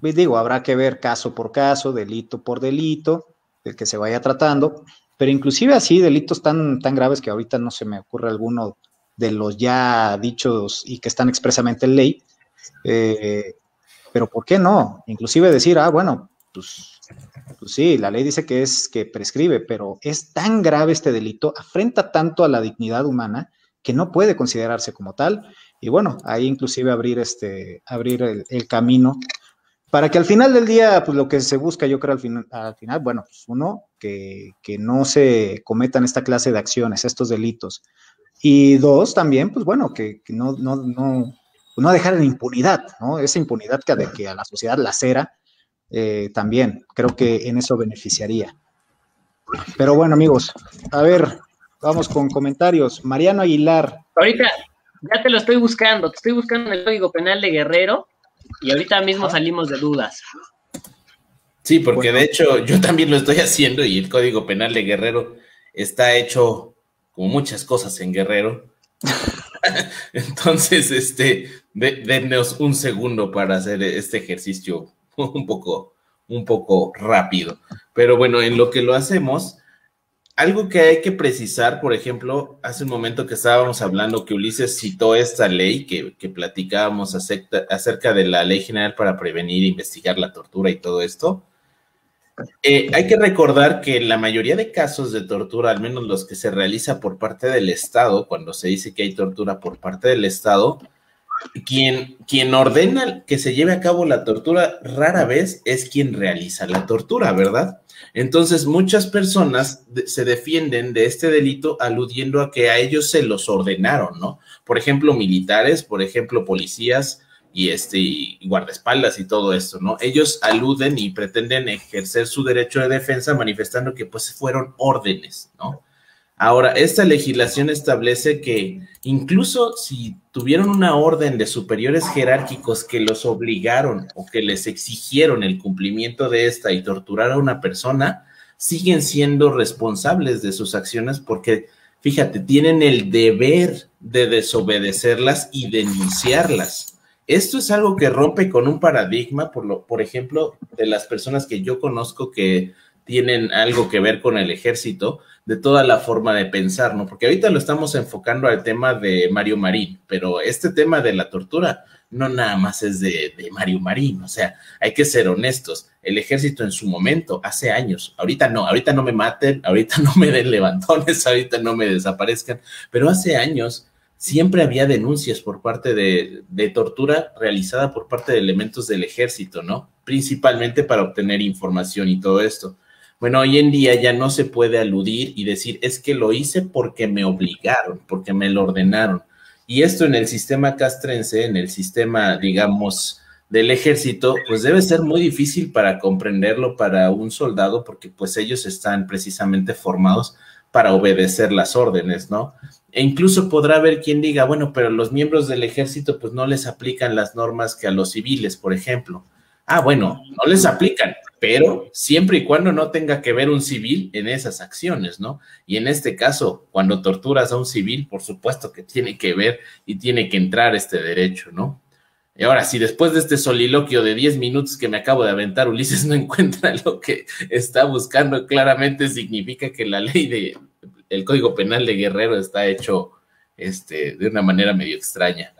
digo, habrá que ver caso por caso, delito por delito, del que se vaya tratando, pero inclusive así delitos tan, tan graves que ahorita no se me ocurre alguno de los ya dichos y que están expresamente en ley, eh, pero ¿por qué no? Inclusive decir, ah, bueno, pues, pues, sí, la ley dice que es que prescribe, pero es tan grave este delito, afrenta tanto a la dignidad humana que no puede considerarse como tal. Y bueno, ahí inclusive abrir este, abrir el, el camino para que al final del día, pues lo que se busca, yo creo al final, al final bueno, pues uno, que, no se cometan esta clase de acciones, estos delitos. Y dos, también, pues bueno, que, no, no, no, no dejar en impunidad, ¿no? Esa impunidad que, de que a la sociedad lacera, eh, también creo que en eso beneficiaría. Pero bueno, amigos, a ver, vamos con comentarios. Mariano Aguilar. Ahorita ya te lo estoy buscando, te estoy buscando en el Código Penal de Guerrero y ahorita mismo salimos de dudas. Sí, porque de hecho yo también lo estoy haciendo y el Código Penal de Guerrero está hecho como muchas cosas en Guerrero. Entonces, este, denos un segundo para hacer este ejercicio un poco, un poco rápido. Pero bueno, en lo que lo hacemos, algo que hay que precisar, por ejemplo, hace un momento que estábamos hablando que Ulises citó esta ley que, platicábamos acerca, de la ley general para prevenir e investigar la tortura y todo esto. Eh, hay que recordar que la mayoría de casos de tortura, al menos los que se realiza por parte del Estado, cuando se dice que hay tortura por parte del Estado, quien ordena que se lleve a cabo la tortura rara vez es quien realiza la tortura, ¿verdad? Entonces, muchas personas se defienden de este delito aludiendo a que a ellos se los ordenaron, ¿no? Por ejemplo, militares, por ejemplo, policías y este guardaespaldas y todo esto, ¿no? Ellos aluden y pretenden ejercer su derecho de defensa manifestando que pues fueron órdenes, ¿no? Ahora, esta legislación establece que incluso si tuvieron una orden de superiores jerárquicos que los obligaron o que les exigieron el cumplimiento de esta y torturar a una persona, siguen siendo responsables de sus acciones porque, fíjate, tienen el deber de desobedecerlas y denunciarlas. Esto es algo que rompe con un paradigma, por, lo, por ejemplo, de las personas que yo conozco que tienen algo que ver con el ejército, de toda la forma de pensar, ¿no? Porque ahorita lo estamos enfocando al tema de Mario Marín, pero este tema de la tortura no nada más es de, Mario Marín, o sea, hay que ser honestos. El ejército en su momento, hace años, ahorita no, ahorita no me maten, ahorita no me den levantones, ahorita no me desaparezcan, pero hace años siempre había denuncias por parte de, de tortura realizada por parte de elementos del ejército, ¿no? Principalmente para obtener información y todo esto. Bueno, hoy en día ya no se puede aludir y decir, es que lo hice porque me obligaron, porque me lo ordenaron. Y esto en el sistema castrense, en el sistema, digamos, del ejército, pues debe ser muy difícil para comprenderlo para un soldado, porque pues ellos están precisamente formados para obedecer las órdenes, ¿no? E incluso podrá haber quien diga, bueno, pero los miembros del ejército pues no les aplican las normas que a los civiles, por ejemplo. Ah, bueno, no les aplican, pero siempre y cuando no tenga que ver un civil en esas acciones, ¿no? Y en este caso, cuando torturas a un civil, por supuesto que tiene que ver y tiene que entrar este derecho, ¿no? Y ahora, si después de este soliloquio de 10 minutos que me acabo de aventar, Ulises no encuentra lo que está buscando, claramente significa que la ley de el Código Penal de Guerrero está hecho este, de una manera medio extraña.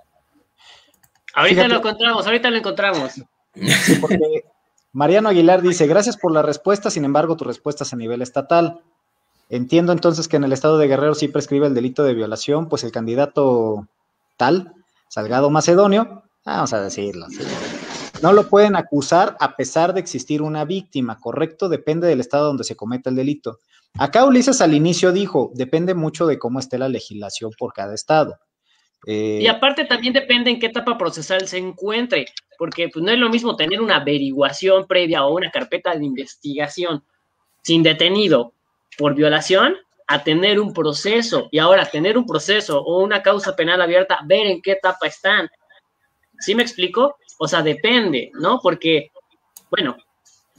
Ahorita lo encontramos, ahorita lo encontramos. porque Mariano Aguilar dice, gracias por la respuesta, sin embargo, tu respuesta es a nivel estatal. Entiendo entonces que en el estado de Guerrero sí prescribe el delito de violación, pues el candidato tal, Salgado Macedonio, vamos a decirlo, no lo pueden acusar a pesar de existir una víctima, ¿correcto? Depende del estado donde se cometa el delito. Acá Ulises al inicio dijo, depende mucho de cómo esté la legislación por cada estado. Eh, y aparte también depende en qué etapa procesal se encuentre, porque pues, no es lo mismo tener una averiguación previa o una carpeta de investigación sin detenido por violación a tener un proceso y ahora tener un proceso o una causa penal abierta, ver en qué etapa están. ¿Sí me explico? O sea, depende, ¿no? Porque, bueno,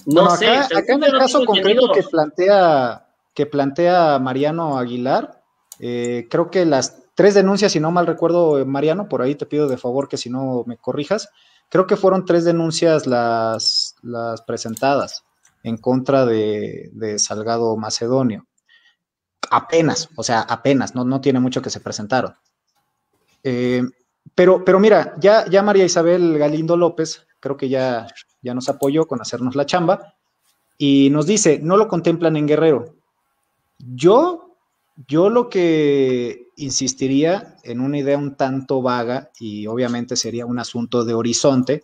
no sé. Acá, en el caso concreto que plantea, que plantea Mariano Aguilar, eh, creo que las tres denuncias, si no mal recuerdo, Mariano, por ahí te pido de favor que si no me corrijas, creo que fueron tres denuncias las, presentadas en contra de, Salgado Macedonio. Apenas, o sea, apenas, no, no tiene mucho que se presentaron. Eh, pero, pero mira, ya, ya María Isabel Galindo López, creo que ya, ya nos apoyó con hacernos la chamba, y nos dice, no lo contemplan en Guerrero. Yo, yo lo que insistiría en una idea un tanto vaga y obviamente sería un asunto de horizonte,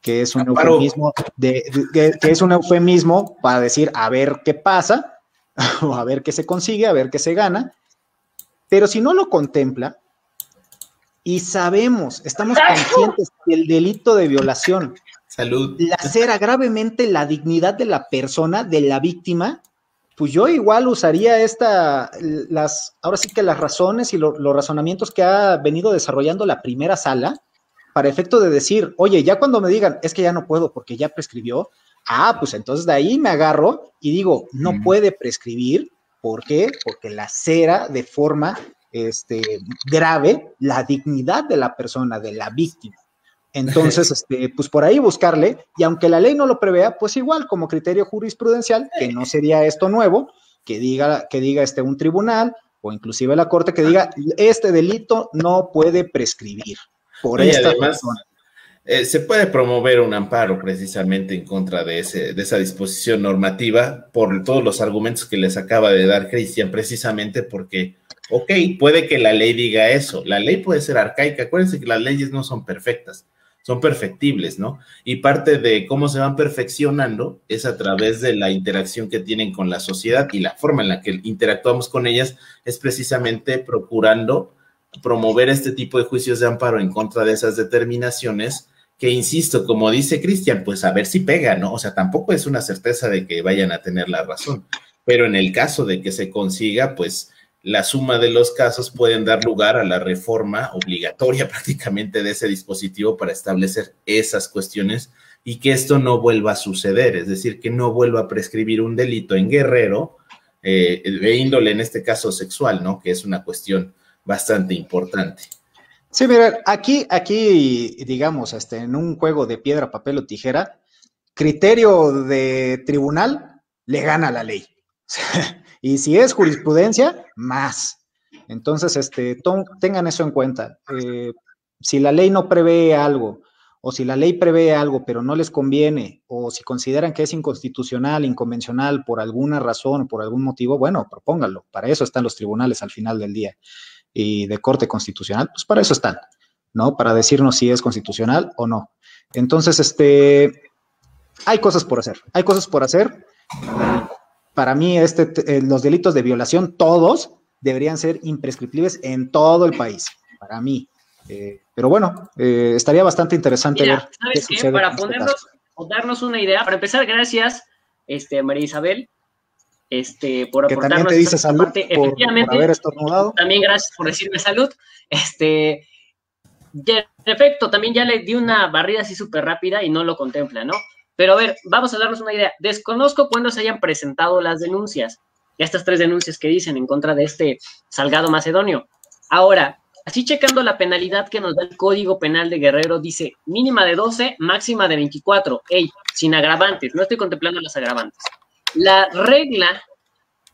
que es un eufemismo de, que es un eufemismo para decir a ver qué pasa o a ver qué se consigue, a ver qué se gana. Pero si no lo contempla y sabemos, estamos conscientes que el delito de violación Salud. lacera gravemente la dignidad de la persona, de la víctima, pues yo igual usaría esta, las, ahora sí que las razones y los razonamientos que ha venido desarrollando la primera sala para efecto de decir, oye, ya cuando me digan, es que ya no puedo porque ya prescribió, ah, pues entonces de ahí me agarro y digo, no puede prescribir, ¿por qué? Porque la cera de forma este, grave la dignidad de la persona, de la víctima. Entonces, este, pues por ahí buscarle, y aunque la ley no lo prevea, pues igual como criterio jurisprudencial, que no sería esto nuevo, que diga, que diga este un tribunal o inclusive la corte que diga este delito no puede prescribir por esta además, eh, se puede promover un amparo precisamente en contra de, ese, de esa disposición normativa por todos los argumentos que les acaba de dar Cristian, precisamente porque, ok, puede que la ley diga eso, la ley puede ser arcaica, acuérdense que las leyes no son perfectas, son perfectibles, ¿no? Y parte de cómo se van perfeccionando es a través de la interacción que tienen con la sociedad y la forma en la que interactuamos con ellas es precisamente procurando promover este tipo de juicios de amparo en contra de esas determinaciones que, insisto, como dice Cristian, pues a ver si pega, ¿no? O sea, tampoco es una certeza de que vayan a tener la razón, pero en el caso de que se consiga, pues la suma de los casos pueden dar lugar a la reforma obligatoria prácticamente de ese dispositivo para establecer esas cuestiones y que esto no vuelva a suceder, es decir, que no vuelva a prescribir un delito en guerrero eh, de índole, en este caso sexual, ¿no? Que es una cuestión bastante importante. Sí, mira, aquí, aquí, digamos, este, en un juego de piedra, papel o tijera, criterio de tribunal le gana la ley. Y si es jurisprudencia, más. Entonces, este, tengan eso en cuenta. Eh, si la ley no prevé algo, o si la ley prevé algo, pero no les conviene, o si consideran que es inconstitucional, inconvencional por alguna razón, por algún motivo, bueno, propónganlo. Para eso están los tribunales al final del día. Y de corte constitucional, pues para eso están, ¿no? Para decirnos si es constitucional o no. Entonces, este, hay cosas por hacer, hay cosas por hacer para mí este, eh, los delitos de violación, todos, deberían ser imprescriptibles en todo el país, para mí. Eh, pero bueno, eh, estaría bastante interesante ver. ¿Sabes qué? Para este ponernos o darnos una idea, para empezar, gracias, este, María Isabel, este, por que aportarnos también te dice salud parte. Por, Efectivamente, haber estornudado. También gracias por decirme salud. Este, en efecto, también ya le di una barrida así súper rápida y no lo contempla, ¿no? Pero a ver, vamos a darnos una idea. Desconozco cuándo se hayan presentado las denuncias, estas tres denuncias que dicen en contra de este Salgado Macedonio. Ahora, así checando la penalidad que nos da el Código Penal de Guerrero, dice mínima de 12, máxima de 24. Ey, sin agravantes, no estoy contemplando las agravantes. La regla,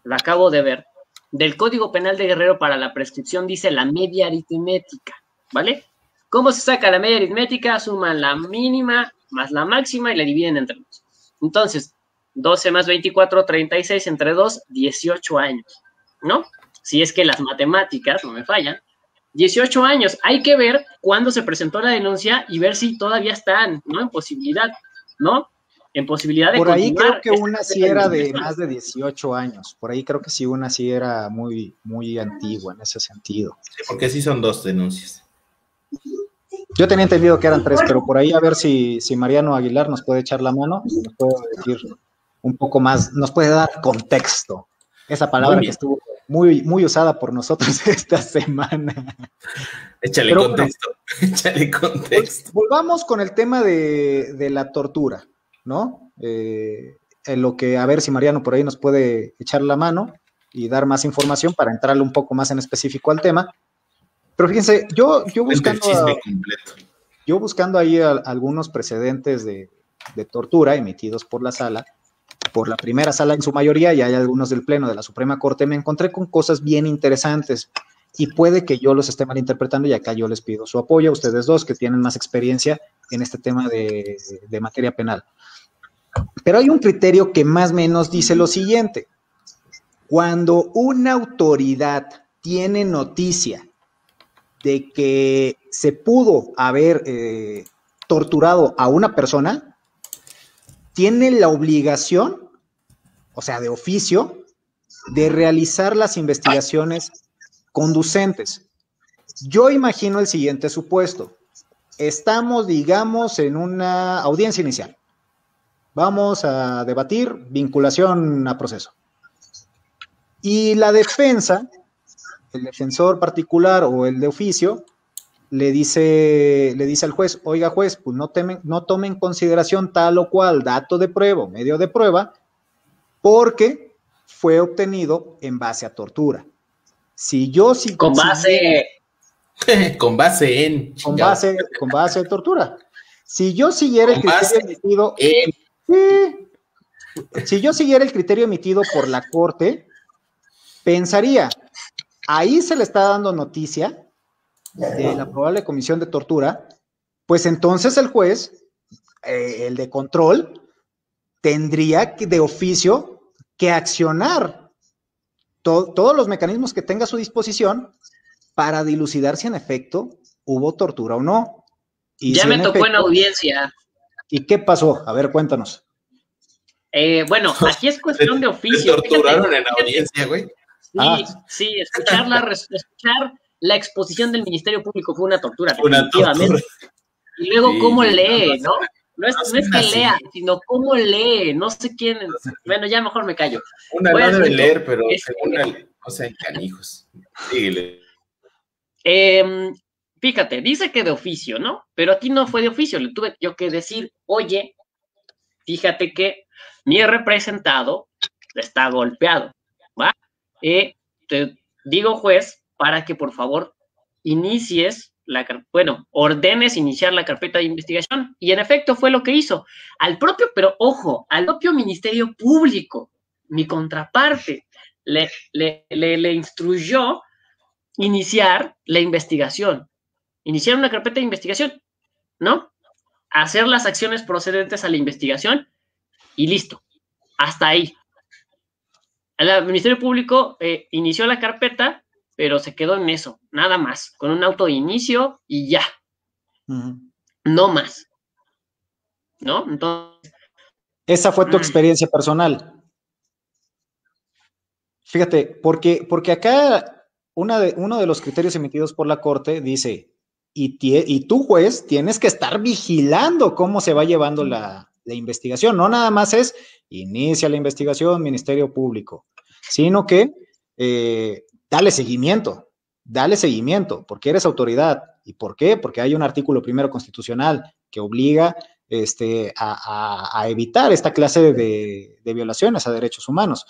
la acabo de ver, del Código Penal de Guerrero para la prescripción dice la media aritmética, ¿vale? ¿Cómo se saca la media aritmética? Suman la mínima más la máxima y la dividen entre dos. Entonces, 12 más 24, 36, entre 2, 18 años, ¿no? Si es que las matemáticas no me fallan. 18 años. Hay que ver cuándo se presentó la denuncia y ver si todavía están, ¿no? En posibilidad, ¿no? En posibilidad de Por ahí creo que una sí era de más de 18 años. Por ahí creo que sí una sí era muy, muy antigua en ese sentido. Sí, porque sí son dos denuncias. Yo tenía entendido que eran tres, pero por ahí a ver si, si Mariano Aguilar nos puede echar la mano, nos puede decir un poco más, nos puede dar contexto. Esa palabra que estuvo muy, muy usada por nosotros esta semana. Échale contexto, échale contexto. volvamos con el tema de, la tortura, ¿no? Eh, en lo que, a ver si Mariano por ahí nos puede echar la mano y dar más información para entrarle un poco más en específico al tema. Pero fíjense, yo, yo buscando. yo buscando ahí algunos precedentes de, tortura emitidos por la sala, por la primera sala en su mayoría, y hay algunos del Pleno de la Suprema Corte, me encontré con cosas bien interesantes. Y puede que yo los esté malinterpretando, y acá yo les pido su apoyo a ustedes dos que tienen más experiencia en este tema de, de materia penal. Pero hay un criterio que más o menos dice lo siguiente. Cuando una autoridad tiene noticia de que se pudo haber eh, torturado a una persona, tiene la obligación, o sea, de oficio, de realizar las investigaciones conducentes. Yo imagino el siguiente supuesto. Estamos, digamos, en una audiencia inicial. Vamos a debatir vinculación a proceso. Y la defensa el defensor particular o el de oficio le dice, le dice al juez, oiga juez, pues no, temen, no tome en consideración tal o cual dato de prueba o medio de prueba, porque fue obtenido en base a tortura. Si yo sí. Con base. con base en. Con base, con base de tortura. Si yo siguiera el criterio emitido. si yo siguiera el criterio emitido por la corte, pensaría, ahí se le está dando noticia de la probable comisión de tortura, pues entonces el juez, eh, el de control, tendría que de oficio que accionar todos los mecanismos que tenga a su disposición para dilucidar si en efecto hubo tortura o no. Y ya me tocó en audiencia. ¿Y qué pasó? A ver, cuéntanos. Eh, bueno, aquí es cuestión de oficio. torturaron en audiencia, güey? Sí, ah. sí, escuchar la, escuchar la exposición del Ministerio Público fue una tortura, definitivamente. Y luego, ¿cómo lee, no? No es, no es que lea, sino cómo lee. No sé quién. Bueno, ya mejor me callo. Una no debe leer, pero según el, o sea, canijos. Síguele. Eh, fíjate, dice que de oficio, ¿no? Pero aquí no fue de oficio. Le tuve yo que decir, oye, fíjate que mi representado está golpeado. ¿va? Te digo, juez, para que por favor inicies la, bueno, ordenes iniciar la carpeta de investigación. Y en efecto fue lo que hizo. Al propio, pero ojo, al propio Ministerio Público, mi contraparte, le, le, le, instruyó iniciar la investigación. Iniciar una carpeta de investigación, ¿no? Hacer las acciones procedentes a la investigación y listo. Hasta ahí. El Ministerio Público eh, inició la carpeta, pero se quedó en eso, nada más, con un auto de inicio y ya. No más. ¿No? Entonces. Esa fue tu mm. experiencia personal. Fíjate, porque, porque acá una de, uno de los criterios emitidos por la Corte dice, y, y tú juez tienes que estar vigilando cómo se va llevando la, la investigación. No nada más es inicia la investigación, Ministerio Público, sino que eh, dale seguimiento, dale seguimiento, porque eres autoridad. ¿Y por qué? Porque hay un artículo primero constitucional que obliga este, a, evitar esta clase de, violaciones a derechos humanos.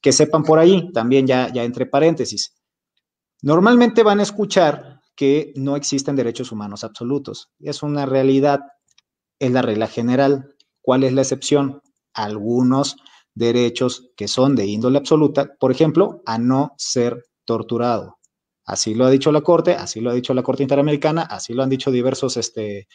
Que sepan por ahí, también ya, ya entre paréntesis. Normalmente van a escuchar que no existen derechos humanos absolutos. Es una realidad, es la regla general. ¿Cuál es la excepción? Algunos derechos que son de índole absoluta, por ejemplo, a no ser torturado. Así lo ha dicho la Corte, así lo ha dicho la Corte Interamericana, así lo han dicho diversos este,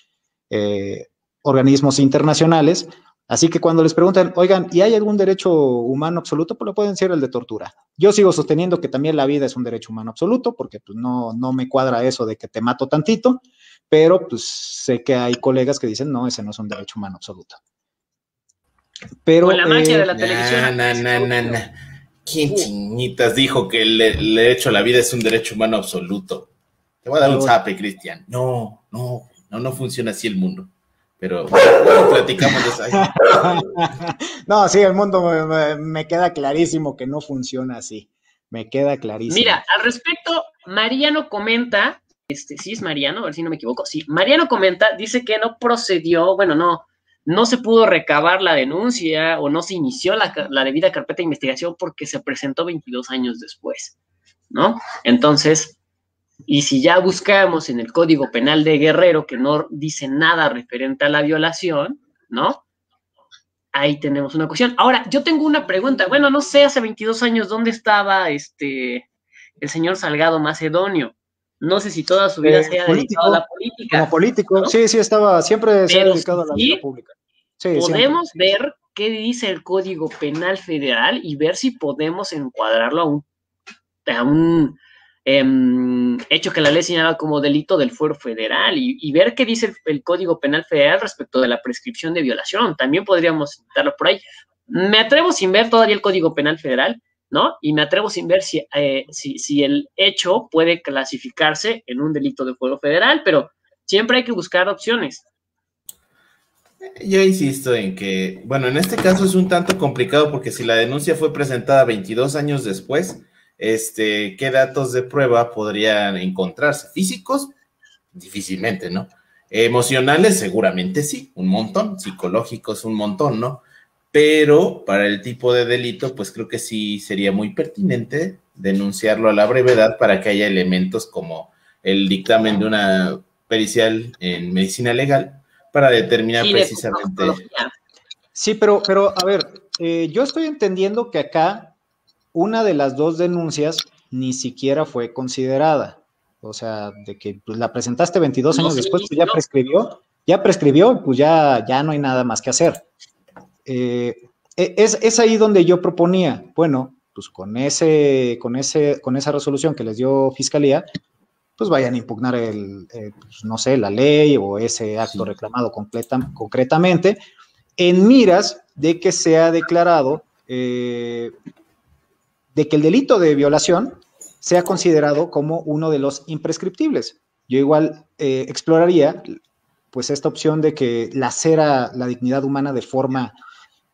eh, organismos internacionales. Así que cuando les preguntan, oigan, ¿y hay algún derecho humano absoluto? Pues lo pueden decir el de tortura. Yo sigo sosteniendo que también la vida es un derecho humano absoluto, porque pues, no, no me cuadra eso de que te mato tantito, pero pues sé que hay colegas que dicen, no, ese no es un derecho humano absoluto. Pero, la magia de la eh, televisión. ¿Quién chinitas dijo que el, derecho a la vida es un derecho humano absoluto? Te voy a dar un zape, Cristian. No, no, no, no funciona así el mundo. Pero platicamos de eso. no, sí, el mundo me, queda clarísimo que no funciona así. Me queda clarísimo. Mira, al respecto, Mariano comenta, este, sí es Mariano, a ver si no me equivoco, sí, Mariano comenta, dice que no procedió, bueno, no, no se pudo recabar la denuncia o no se inició la, debida carpeta de investigación porque se presentó 22 años después, ¿no? Entonces, y si ya buscamos en el Código Penal de Guerrero que no dice nada referente a la violación, ¿no? Ahí tenemos una cuestión. Ahora, yo tengo una pregunta. Bueno, no sé, hace 22 años, ¿dónde estaba este el señor Salgado Macedonio? No sé si toda su vida eh, se haya dedicado a la política. Como político, sí, sí, estaba, siempre se ha dedicado a la vida pública. podemos ver qué dice el Código Penal Federal y ver si podemos encuadrarlo a un, a un em, hecho que la ley señala como delito del fuero federal y, ver qué dice el, Código Penal Federal respecto de la prescripción de violación. También podríamos citarlo por ahí. Me atrevo sin ver todavía el Código Penal Federal, ¿no? Y me atrevo sin ver eh, si, si, el hecho puede clasificarse en un delito de fuego federal, pero siempre hay que buscar opciones. Yo insisto en que, bueno, en este caso es un tanto complicado porque si la denuncia fue presentada 22 años después, este, ¿qué datos de prueba podrían encontrarse? ¿Físicos? Difícilmente, ¿no? Emocionales, seguramente sí, un montón. Psicológicos, un montón, ¿no? Pero para el tipo de delito, pues creo que sí sería muy pertinente denunciarlo a la brevedad para que haya elementos como el dictamen de una pericial en medicina legal para determinar precisamente. Sí, pero, pero a ver, eh, yo estoy entendiendo que acá una de las dos denuncias ni siquiera fue considerada. O sea, de que pues, la presentaste 22 años después, pues ya prescribió, ya prescribió, pues ya, ya no hay nada más que hacer. Eh, e, es, es, ahí donde yo proponía, bueno, pues con, ese, con, ese, con esa resolución que les dio Fiscalía, pues vayan a impugnar el, eh, pues, no sé, la ley o ese acto reclamado concretamente, en miras de que sea declarado, eh, de que el delito de violación sea considerado como uno de los imprescriptibles. Yo igual eh, exploraría pues esta opción de que lacera la dignidad humana de forma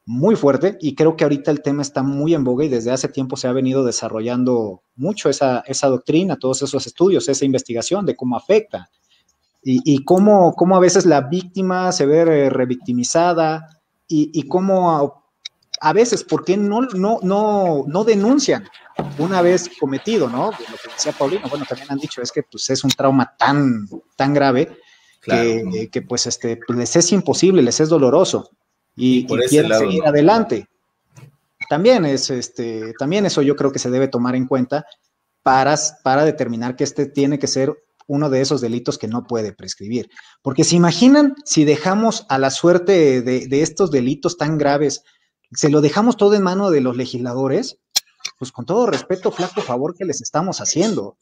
muy fuerte y creo que ahorita el tema está muy en boga y desde hace tiempo se ha venido desarrollando mucho esa, esa doctrina, todos esos estudios, esa investigación de cómo afecta y, cómo, cómo, a veces la víctima se ve revictimizada y, y cómo a, veces, ¿por qué no, no, no, no denuncian una vez cometido, ¿no? Lo que decía Paulino, bueno, también han dicho, es que pues es un trauma tan, tan grave que, que, pues este, les es imposible, les es doloroso y, quieren seguir adelante. También es este, también eso yo creo que se debe tomar en cuenta para, para determinar que este tiene que ser uno de esos delitos que no puede prescribir. Porque se imaginan si dejamos a la suerte de, de estos delitos tan graves, se lo dejamos todo en mano de los legisladores, pues con todo respeto, flaco favor que les estamos haciendo.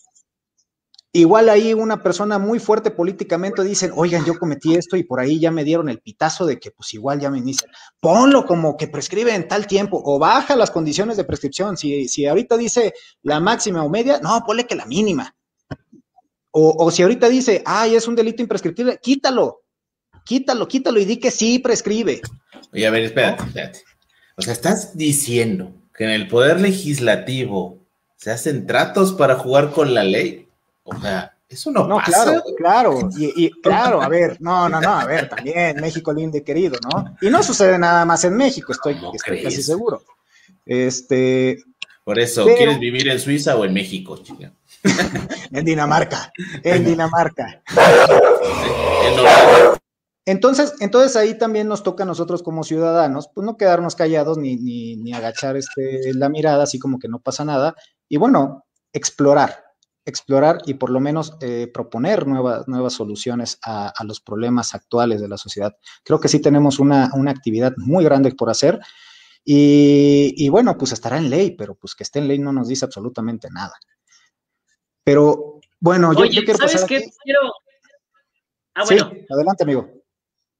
Igual ahí una persona muy fuerte políticamente dicen, oigan, yo cometí esto y por ahí ya me dieron el pitazo de que pues igual ya me dicen, ponlo como que prescribe en tal tiempo o baja las condiciones de prescripción. Si, si ahorita dice la máxima o media, no, ponle que la mínima. O, o si ahorita dice, ay, es un delito imprescriptible, quítalo, quítalo, quítalo y di que sí prescribe. Oye, a ver, espérate, espérate. O sea, estás diciendo que en el poder legislativo se hacen tratos para jugar con la ley. O sea, eso no, no Claro, claro, y, claro, a ver, no, no, no, a ver, también México lindo y querido, ¿no? Y no sucede nada más en México, estoy, estoy casi seguro. Este. Por eso, ¿quieres vivir en Suiza o en México, chica? en Dinamarca, en Dinamarca. Entonces, entonces ahí también nos toca a nosotros como ciudadanos, pues no quedarnos callados ni, ni, ni agachar este, la mirada, así como que no pasa nada, y bueno, explorar, explorar y por lo menos eh, proponer nuevas, nuevas soluciones a, los problemas actuales de la sociedad. Creo que sí tenemos una, actividad muy grande por hacer y, bueno, pues estará en ley, pero pues que esté en ley no nos dice absolutamente nada. Pero bueno, yo, quiero pasar qué? Ah, bueno. adelante, amigo.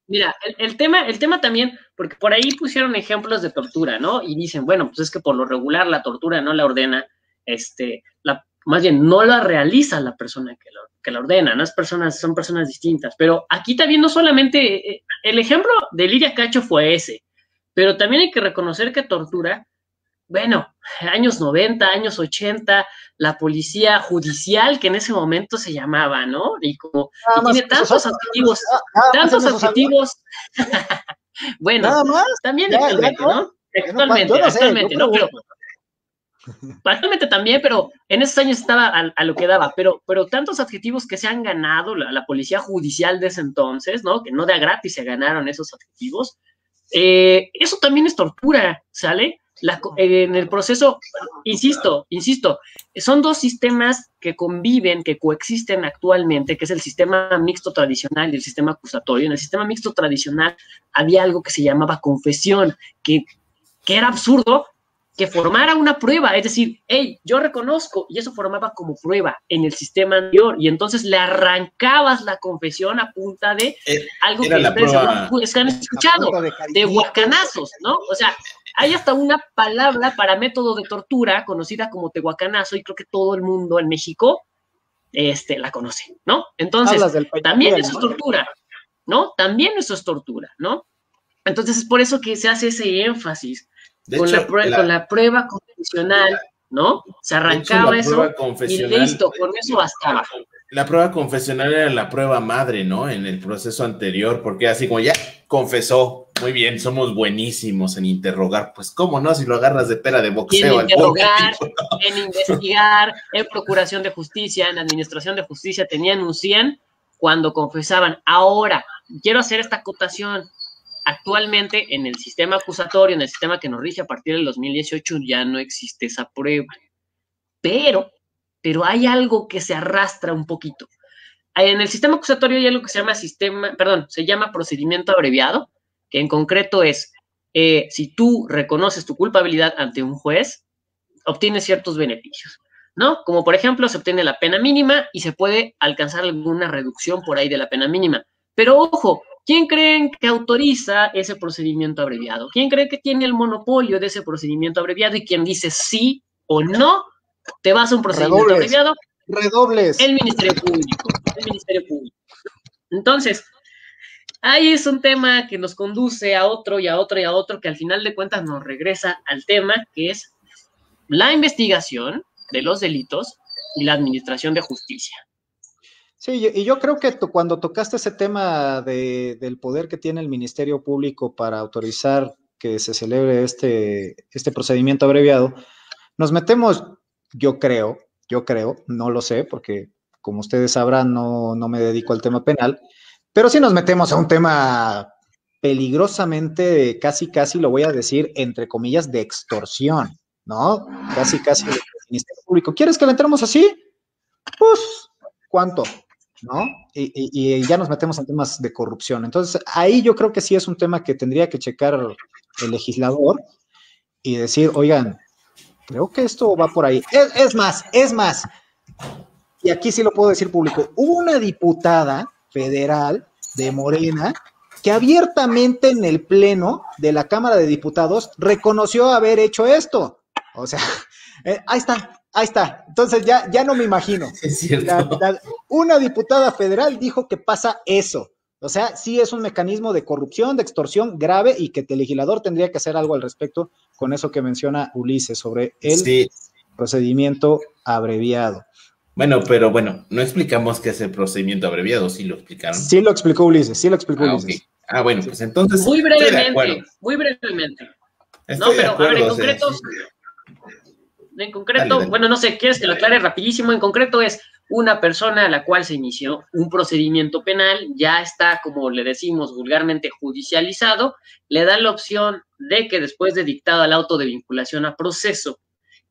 Mira, el, el, tema, el tema también, porque por ahí pusieron ejemplos de tortura, ¿no? Y dicen, bueno, pues es que por lo regular la tortura no la ordena este, la, más bien no la realiza la persona que, que la ordena, ¿no? personas, son personas distintas. Pero aquí también no solamente, eh, el ejemplo de Lidia Cacho fue ese, pero también hay que reconocer que tortura, bueno, años 90, años 80, la policía judicial que en ese momento se llamaba, ¿no? Y como tiene tantos adjetivos, tantos adjetivos. bueno, también actualmente, ¿no? Actualmente, actualmente, ¿no? Pero, Actualmente también, pero en esos años estaba a, lo que daba, pero, pero tantos adjetivos que se han ganado la, policía judicial de ese entonces, ¿no? Que no de a gratis se ganaron esos adjetivos. Eh, eso también es tortura, ¿sale? en el proceso, insisto, insisto, son dos sistemas que conviven, que coexisten actualmente, que es el sistema mixto tradicional y el sistema acusatorio. En el sistema mixto tradicional había algo que se llamaba confesión, que, que era absurdo, que formara una prueba, es decir, hey, yo reconozco, y eso formaba como prueba en el sistema anterior, y entonces le arrancabas la confesión a punta de eh, algo que ustedes han escuchado, de, huacanazos, ¿no? O sea, hay hasta una palabra para método de tortura conocida como tehuacanazo, y creo que todo el mundo en México este, la conoce, ¿no? Entonces, también eso es tortura, ¿no? También eso es tortura, ¿no? Entonces es por eso que se hace ese énfasis con, la con, la prueba convencional, ¿no? Se arrancaba eso y listo, con eso bastaba. la prueba confesional era la prueba madre, ¿no? En el proceso anterior, porque así como ya confesó, muy bien, somos buenísimos en interrogar. Pues, ¿cómo no? Si lo agarras de pera de boxeo. En interrogar, en investigar, en procuración de justicia, en administración de justicia, tenían un 100 cuando confesaban. Ahora, quiero hacer esta acotación. Actualmente, en el sistema acusatorio, en el sistema que nos rige a partir del 2018, ya no existe esa prueba. Pero pero hay algo que se arrastra un poquito. En el sistema acusatorio hay algo que se llama sistema, perdón, se llama procedimiento abreviado, que en concreto es, eh, si tú reconoces tu culpabilidad ante un juez, obtienes ciertos beneficios, ¿no? Como por ejemplo, se obtiene la pena mínima y se puede alcanzar alguna reducción por ahí de la pena mínima. Pero ojo, ¿quién creen que autoriza ese procedimiento abreviado? ¿Quién cree que tiene el monopolio de ese procedimiento abreviado y quién dice sí o no te vas a un procedimiento abreviado. Redobles. El Ministerio Público. El Ministerio Público. Entonces, ahí es un tema que nos conduce a otro y a otro y a otro, que al final de cuentas nos regresa al tema que es la investigación de los delitos y la administración de justicia. Sí, y yo creo que cuando tocaste ese tema del poder que tiene el Ministerio Público para autorizar que se celebre este, este procedimiento abreviado, nos metemos yo creo, yo creo, no lo sé, porque como ustedes sabrán, no, no me dedico al tema penal, pero si nos metemos a un tema peligrosamente, casi, casi lo voy a decir, entre comillas, de extorsión, ¿no? Casi, casi del Ministerio Público. ¿Quieres que le entremos así? Pues, ¿cuánto? ¿No? Y, y, ya nos metemos en temas de corrupción. Entonces, ahí yo creo que sí es un tema que tendría que checar el legislador y decir, oigan, Creo que esto va por ahí. Es, más, es más. Y aquí sí lo puedo decir público. Una diputada federal de Morena que abiertamente en el pleno de la Cámara de Diputados reconoció haber hecho esto. O sea, eh, ahí está, ahí está. Entonces ya, ya no me imagino. Es cierto. una diputada federal dijo que pasa eso. O sea, sí es un mecanismo de corrupción, de extorsión grave y que el legislador tendría que hacer algo al respecto con eso que menciona Ulises sobre el procedimiento abreviado. Bueno, pero bueno, no explicamos qué es el procedimiento abreviado, sí lo explicaron. Sí lo explicó Ulises, sí lo explicó ah, Ulises. Ah, bueno, pues entonces. Muy brevemente, muy brevemente. no, pero a ver, en concreto, en concreto, bueno, no sé, ¿quieres que lo aclare rapidísimo? En concreto es una persona a la cual se inició un procedimiento penal, ya está, como le decimos vulgarmente, judicializado, le da la opción de que después de dictado al auto de vinculación a proceso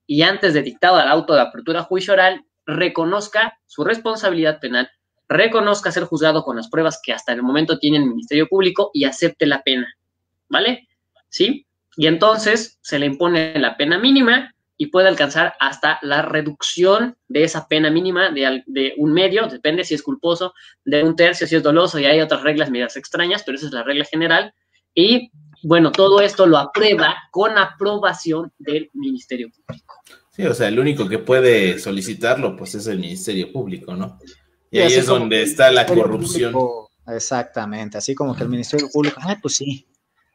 y antes de dictado al auto de apertura juicio oral, reconozca su responsabilidad penal, reconozca ser juzgado con las pruebas que hasta el momento tiene el Ministerio Público y acepte la pena, ¿vale? ¿Sí? Y entonces se le impone la pena mínima y puede alcanzar hasta la reducción de esa pena mínima de, un medio, depende si es culposo, de un tercio si es doloso y hay otras reglas medidas extrañas, pero esa es la regla general. Y bueno, todo esto lo aprueba con aprobación del Ministerio Público. Sí, o sea, el único que puede solicitarlo pues es el Ministerio Público, ¿no? Y, ahí es donde está la corrupción. exactamente, así como que el Ministerio Público, ah, pues sí,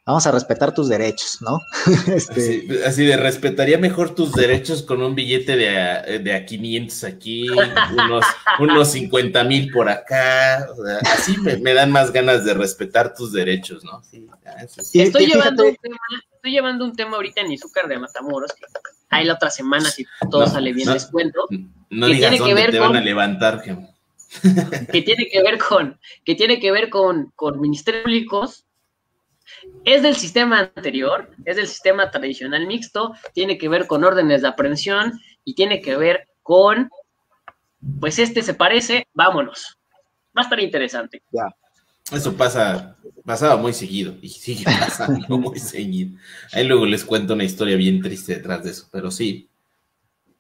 vamos a respetar tus derechos, ¿no? Este, así, de respetaría mejor tus derechos con un billete de a, de 500 aquí, unos, unos 50 mil por acá, así me, dan más ganas de respetar tus derechos, ¿no? Sí, estoy, llevando un tema, estoy llevando un tema ahorita en Izúcar de Matamoros, que hay la otra semana, si todo sale bien, les cuento. No digas dónde que ver te van a levantar, que tiene que ver con, que tiene que ver con, con ministerios públicos es del sistema anterior, es del sistema tradicional mixto, tiene que ver con órdenes de aprehensión y tiene que ver con, pues este se parece, vámonos. Va a estar interesante. Ya. Eso pasa, pasaba muy seguido y sigue pasando muy seguido. Ahí luego les cuento una historia bien triste detrás de eso, pero sí.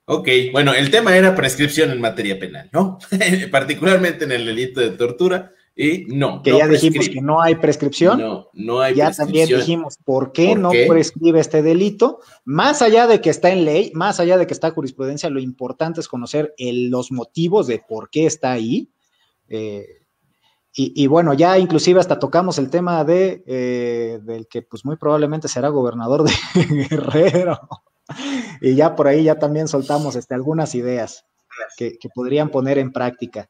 Ok, bueno, el tema era prescripción en materia penal, ¿no? Particularmente en el delito de tortura. Y no. Que ya dijimos que no hay prescripción. No, no hay ya también dijimos por qué no prescribe este delito. Más allá de que está en ley, más allá de que está en jurisprudencia, lo importante es conocer los motivos de por qué está ahí. Eh, y, bueno, ya inclusive hasta tocamos el tema de eh, del que pues muy probablemente será gobernador de Guerrero. y ya por ahí ya también soltamos este, algunas ideas que, que podrían poner en práctica.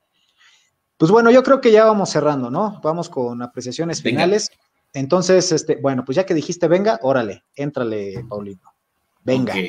Pues bueno, yo creo que ya vamos cerrando, ¿no? Vamos con apreciaciones finales. Entonces, este, bueno, pues ya que dijiste venga, órale, éntrale, Paulino. Venga. Ok,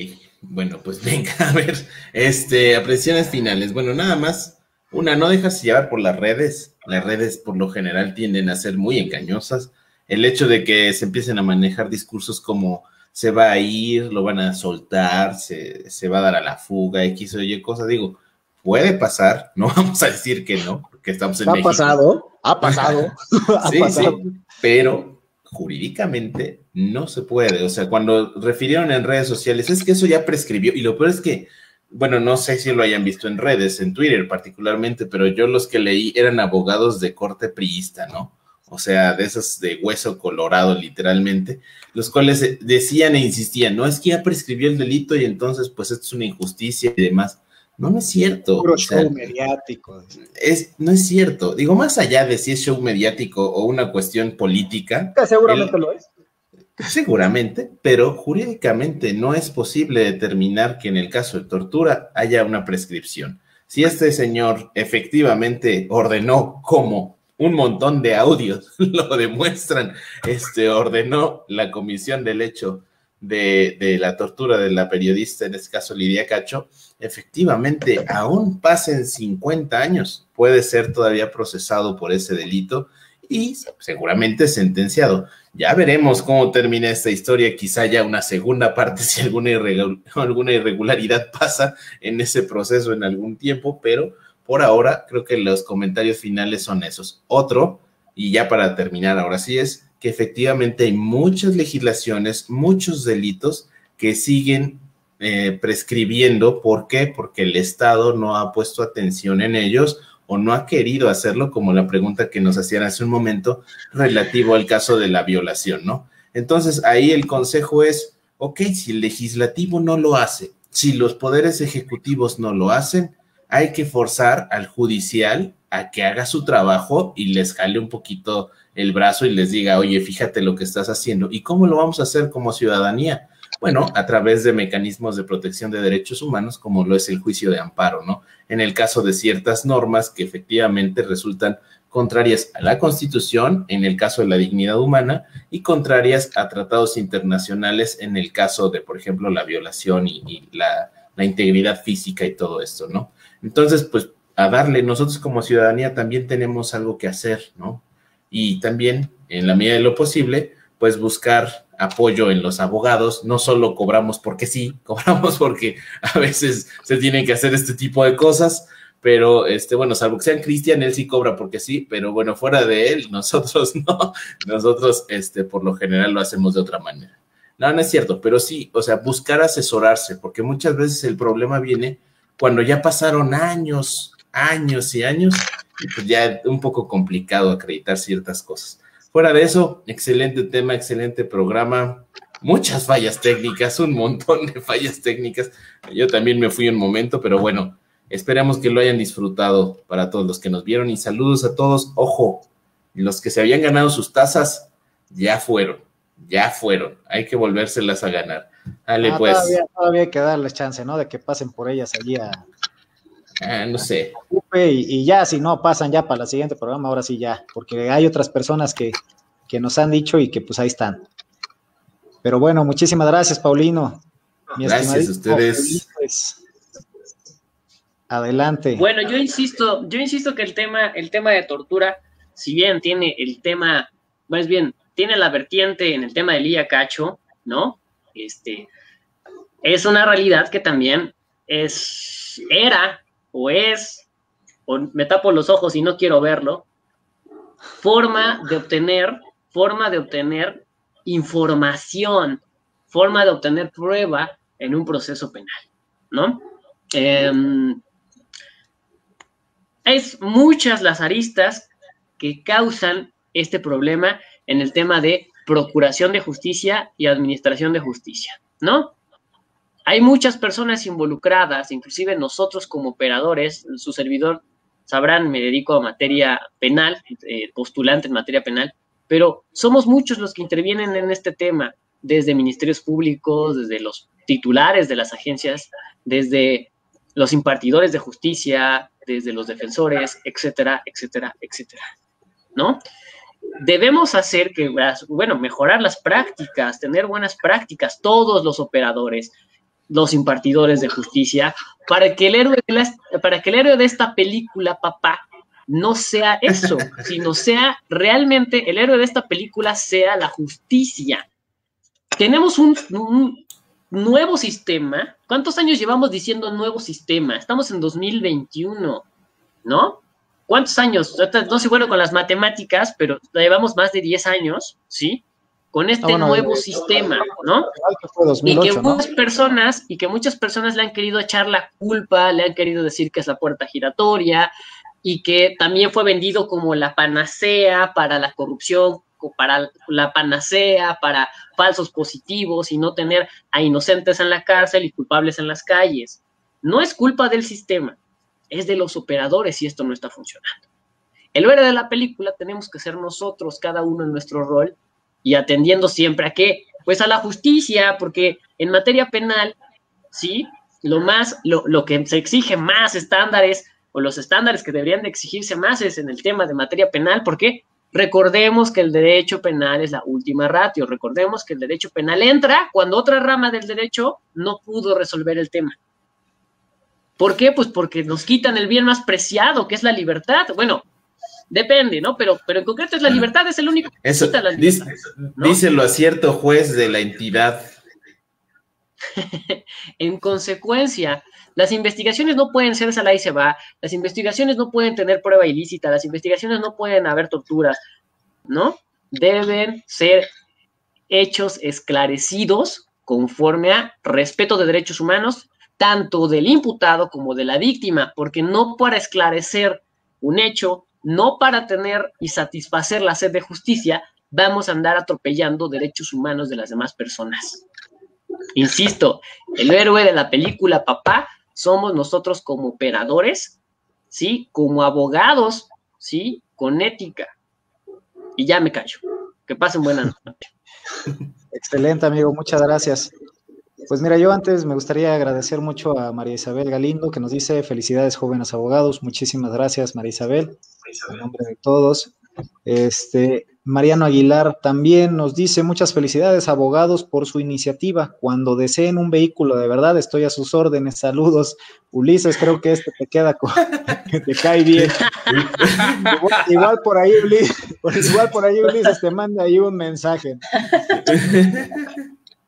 bueno, pues venga, a ver, este, apreciaciones finales. Bueno, nada más, una, no dejas llevar por las redes. Las redes por lo general tienden a ser muy engañosas. El hecho de que se empiecen a manejar discursos como se va a ir, lo van a soltar, se, se va a dar a la fuga, X o Y cosas, digo, puede pasar, no vamos a decir que no, porque estamos en ha México. Pasado, ha pasado, ha sí, pasado. sí, pero jurídicamente no se puede. O sea, cuando refirieron en redes sociales, es que eso ya prescribió. Y lo peor es que, bueno, no sé si lo hayan visto en redes, en Twitter particularmente, pero yo los que leí eran abogados de corte priista, ¿no? O sea, de esos de hueso colorado, literalmente, los cuales decían e insistían, no es que ya prescribió el delito y entonces, pues, esto es una injusticia y demás. No, no es cierto. Puro o sea, show mediático. es, no es cierto. Digo, más allá de si es show mediático o una cuestión política, Seguramente El- lo es. seguramente, pero jurídicamente no es posible determinar que en el caso de tortura haya una prescripción. Si este señor efectivamente ordenó como un montón de audios lo demuestran, este ordenó la comisión del hecho de, la tortura de la periodista, en este caso Lidia Cacho, efectivamente, aún pasen 50 años, puede ser todavía procesado por ese delito y seguramente sentenciado. Ya veremos cómo termina esta historia, quizá ya una segunda parte si alguna, alguna irregularidad pasa en ese proceso en algún tiempo, pero por ahora creo que los comentarios finales son esos. Otro, y ya para terminar ahora sí es que efectivamente hay muchas legislaciones, muchos delitos que siguen eh, prescribiendo. ¿Por qué? Porque el Estado no ha puesto atención en ellos o no ha querido hacerlo, como la pregunta que nos hacían hace un momento relativo al caso de la violación, ¿no? Entonces ahí el consejo es, ok, si el legislativo no lo hace, si los poderes ejecutivos no lo hacen, hay que forzar al judicial a que haga su trabajo y les jale un poquito el brazo y les diga, oye, fíjate lo que estás haciendo. ¿Y cómo lo vamos a hacer como ciudadanía? Bueno, a través de mecanismos de protección de derechos humanos, como lo es el juicio de amparo, ¿no? En el caso de ciertas normas que efectivamente resultan contrarias a la Constitución, en el caso de la dignidad humana, y contrarias a tratados internacionales en el caso de, por ejemplo, la violación y, la, la integridad física y todo esto, ¿no? Entonces, pues a darle, nosotros como ciudadanía también tenemos algo que hacer, ¿no? Y también, en la medida de lo posible, pues buscar apoyo en los abogados, no solo cobramos porque sí, cobramos porque a veces se tienen que hacer este tipo de cosas, pero este, bueno, salvo que sean Cristian, él sí cobra porque sí, pero bueno, fuera de él, nosotros no, nosotros este, por lo general lo hacemos de otra manera. No, no es cierto, pero sí, o sea, buscar asesorarse, porque muchas veces el problema viene cuando ya pasaron años, años y años, pues ya es un poco complicado acreditar ciertas cosas. Fuera de eso, excelente tema, excelente programa, muchas fallas técnicas, un montón de fallas técnicas. Yo también me fui un momento, pero bueno, esperamos que lo hayan disfrutado para todos los que nos vieron y saludos a todos. Ojo, los que se habían ganado sus tazas ya fueron, ya fueron. Hay que volvérselas a ganar. Dale, Ah, pues. todavía, todavía hay que darles chance, ¿no? De que pasen por ellas allí a Ah, no sé. Y, y ya, si no, pasan ya para el siguiente programa, ahora sí ya, porque hay otras personas que, que nos han dicho y que pues ahí están. Pero bueno, muchísimas gracias, Paulino. Mi Gracias a ustedes. Adelante. Bueno, yo insisto, yo insisto que el tema, el tema de tortura, si bien tiene el tema, más bien, tiene la vertiente en el tema de Lía Cacho, ¿no? Este, es una realidad que también es, era, o es, o me tapo los ojos y no quiero verlo, forma de obtener, forma de obtener información, forma de obtener prueba en un proceso penal, ¿no? Em, es muchas las aristas que causan este problema en el tema de procuración de justicia y administración de justicia, ¿no? Hay muchas personas involucradas, inclusive nosotros como operadores, su servidor, sabrán, me dedico a materia penal, eh, postulante en materia penal, pero somos muchos los que intervienen en este tema, desde ministerios públicos, desde los titulares de las agencias, desde los impartidores de justicia, desde los defensores, etcétera, etcétera, etcétera, ¿no? Debemos hacer que, bueno, mejorar las prácticas, tener buenas prácticas, todos los operadores, los impartidores de justicia, para que el héroe de, para que el héroe de esta película, papá, no sea eso, sino sea realmente el héroe de esta película sea la justicia. Tenemos un, nuevo sistema. ¿Cuántos años llevamos diciendo nuevo sistema? Estamos en 2021, ¿no? ¿Cuántos años? No sé bueno con las matemáticas, pero llevamos más de 10 años, ¿sí? Con este nuevo sistema, ¿no? y que muchas personas, y que muchas personas le han querido echar la culpa, le han querido decir que es la puerta giratoria, y que también fue vendido como la panacea para la corrupción, para la panacea, para falsos positivos y no tener a inocentes en la cárcel y culpables en las calles. No es culpa del sistema, es de los operadores y esto no está funcionando. El héroe de la película tenemos que ser nosotros, cada uno en nuestro rol, y atendiendo siempre a qué? Pues a la justicia, porque en materia penal, sí, lo más, lo, lo que se exige más estándares o los estándares que deberían de exigirse más es en el tema de materia penal, porque recordemos que el derecho penal es la última ratio, recordemos que el derecho penal entra cuando otra rama del derecho no pudo resolver el tema. ¿Por qué? Pues porque nos quitan el bien más preciado, que es la libertad. Bueno, depende, ¿no? Pero, pero en concreto es la libertad, es el único que Eso, quita la libertad. Díselo a cierto juez de la entidad. en consecuencia, las investigaciones no pueden ser esa y se va, las investigaciones no pueden tener prueba ilícita, las investigaciones no pueden haber torturas, ¿no? Deben ser hechos esclarecidos conforme a respeto de derechos humanos, tanto del imputado como de la víctima, porque no para esclarecer un hecho, no para tener y satisfacer la sed de justicia, vamos a andar atropellando derechos humanos de las demás personas. Insisto, el héroe de la película Papá somos nosotros como operadores, ¿sí? Como abogados, ¿sí? Con ética. Y ya me callo. Que pasen buena noche. Excelente, amigo. Muchas gracias. Pues mira, yo antes me gustaría agradecer mucho a María Isabel Galindo, que nos dice felicidades jóvenes abogados. Muchísimas gracias, María Isabel. En nombre de todos. Este, Mariano Aguilar también nos dice muchas felicidades abogados por su iniciativa. Cuando deseen un vehículo de verdad, estoy a sus órdenes. Saludos, Ulises. Creo que este te queda que te cae bien. igual, por ahí, Ulises, igual por ahí Ulises te manda ahí un mensaje.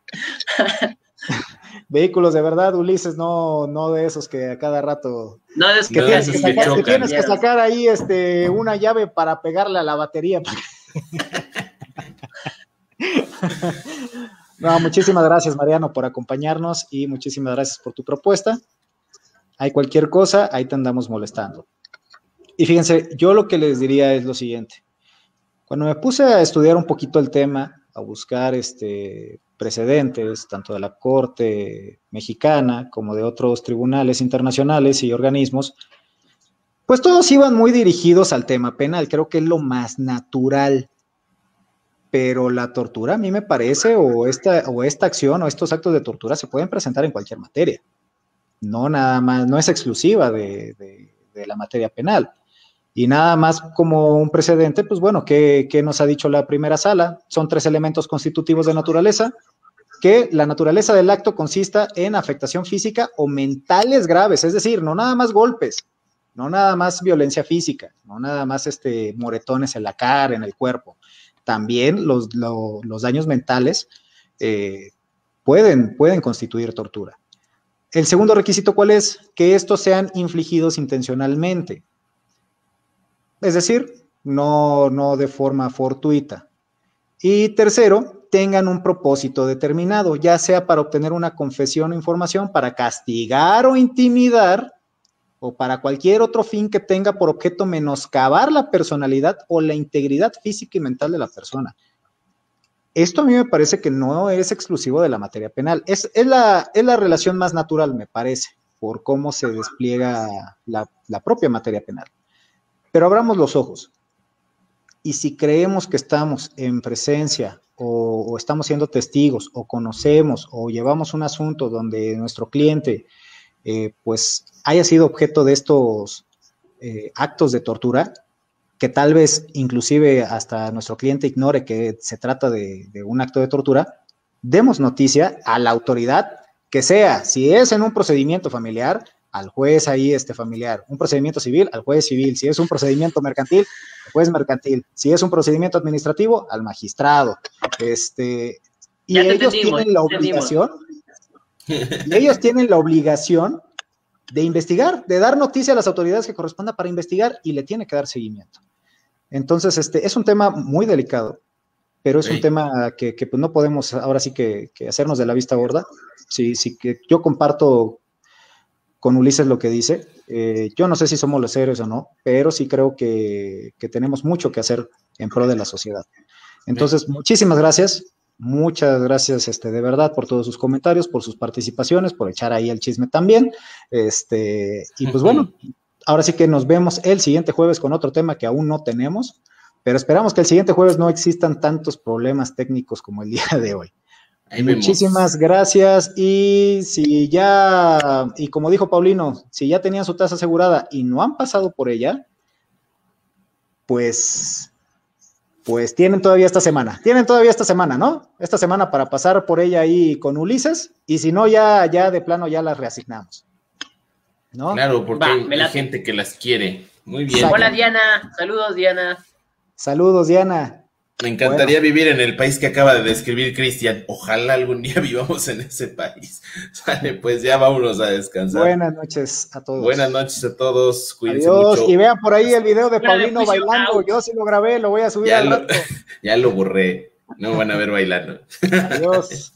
Vehículos de verdad, Ulises, no, no de esos que a cada rato no, es que, tienes, que, sacar, tienes que sacar ahí este, una llave para pegarle a la batería. no, muchísimas gracias, Mariano, por acompañarnos y muchísimas gracias por tu propuesta. Hay cualquier cosa, ahí te andamos molestando. Y fíjense, yo lo que les diría es lo siguiente. Cuando me puse a estudiar un poquito el tema, a buscar este, precedentes, tanto de la Corte mexicana como de otros tribunales internacionales y organismos, pues todos iban muy dirigidos al tema penal, creo que es lo más natural. Pero la tortura a mí me parece, o esta, o esta acción o estos actos de tortura se pueden presentar en cualquier materia. No nada más, no es exclusiva de, la materia penal. Y nada más como un precedente, pues bueno, ¿qué, ¿qué, nos ha dicho la primera sala? Son tres elementos constitutivos de naturaleza, que la naturaleza del acto consista en afectación física o mentales graves, es decir, no nada más golpes, no nada más violencia física, no nada más este, moretones en la cara, en el cuerpo. También los, daños mentales eh, pueden, pueden constituir tortura. El segundo requisito, ¿cuál es? Que estos sean infligidos intencionalmente. Es decir, no, no de forma fortuita. Y tercero, tengan un propósito determinado, ya sea para obtener una confesión o información, para castigar o intimidar o para cualquier otro fin que tenga por objeto menoscabar la personalidad o la integridad física y mental de la persona. Esto a mí me parece que no es exclusivo de la materia penal, es, la, la, relación más natural, me parece, por cómo se despliega la, propia materia penal. Pero abramos los ojos. Y si creemos que estamos en presencia o, estamos siendo testigos o conocemos o llevamos un asunto donde nuestro cliente eh, pues haya sido objeto de estos, eh, actos de tortura, que tal vez inclusive hasta nuestro cliente ignore que se trata de un acto de tortura, demos noticia a la autoridad que sea, si es en un procedimiento familiar, al juez ahí este familiar, un procedimiento civil, al juez civil, si es un procedimiento mercantil, al juez mercantil, si es un procedimiento administrativo, al magistrado. Este, y ellos tienen la obligación, y ellos tienen la obligación de investigar, de dar noticia a las autoridades que corresponda para investigar y le tiene que dar seguimiento. Entonces, este es un tema muy delicado, pero es un tema que, pues, no podemos ahora sí que, hacernos de la vista gorda. Sí, sí, que yo comparto con Ulises lo que dice. Eh, yo no sé si somos los héroes o no, pero sí creo que, que tenemos mucho que hacer en pro de la sociedad. Entonces, muchísimas gracias. Muchas gracias, este, de verdad, por todos sus comentarios, por sus participaciones, por echar ahí el chisme también. Este, y pues bueno, ahora sí que nos vemos el siguiente jueves con otro tema que aún no tenemos, pero esperamos que el siguiente jueves no existan tantos problemas técnicos como el día de hoy. Muchísimas gracias. Y si ya, y como dijo Paulino, si ya tenían su tasa asegurada y no han pasado por ella, pues pues tienen todavía esta semana, tienen todavía esta semana, ¿no? Esta semana para pasar por ella ahí con Ulises y si no, ya, ya de plano ya las reasignamos. ¿No? Claro, porque hay, gente que las quiere. Muy bien. Hola Diana, saludos Diana. Saludos Diana. Me encantaría vivir en el país que acaba de describir Cristian. Ojalá algún día vivamos en ese país. Sale, pues ya vámonos a descansar. Buenas noches a todos. Buenas noches a todos. Cuídense Adiós. Y vean por ahí el video de Paulino bailando. Yo sí lo grabé, lo voy a subir ya, lo, ya lo borré. No van a ver bailando. Adiós.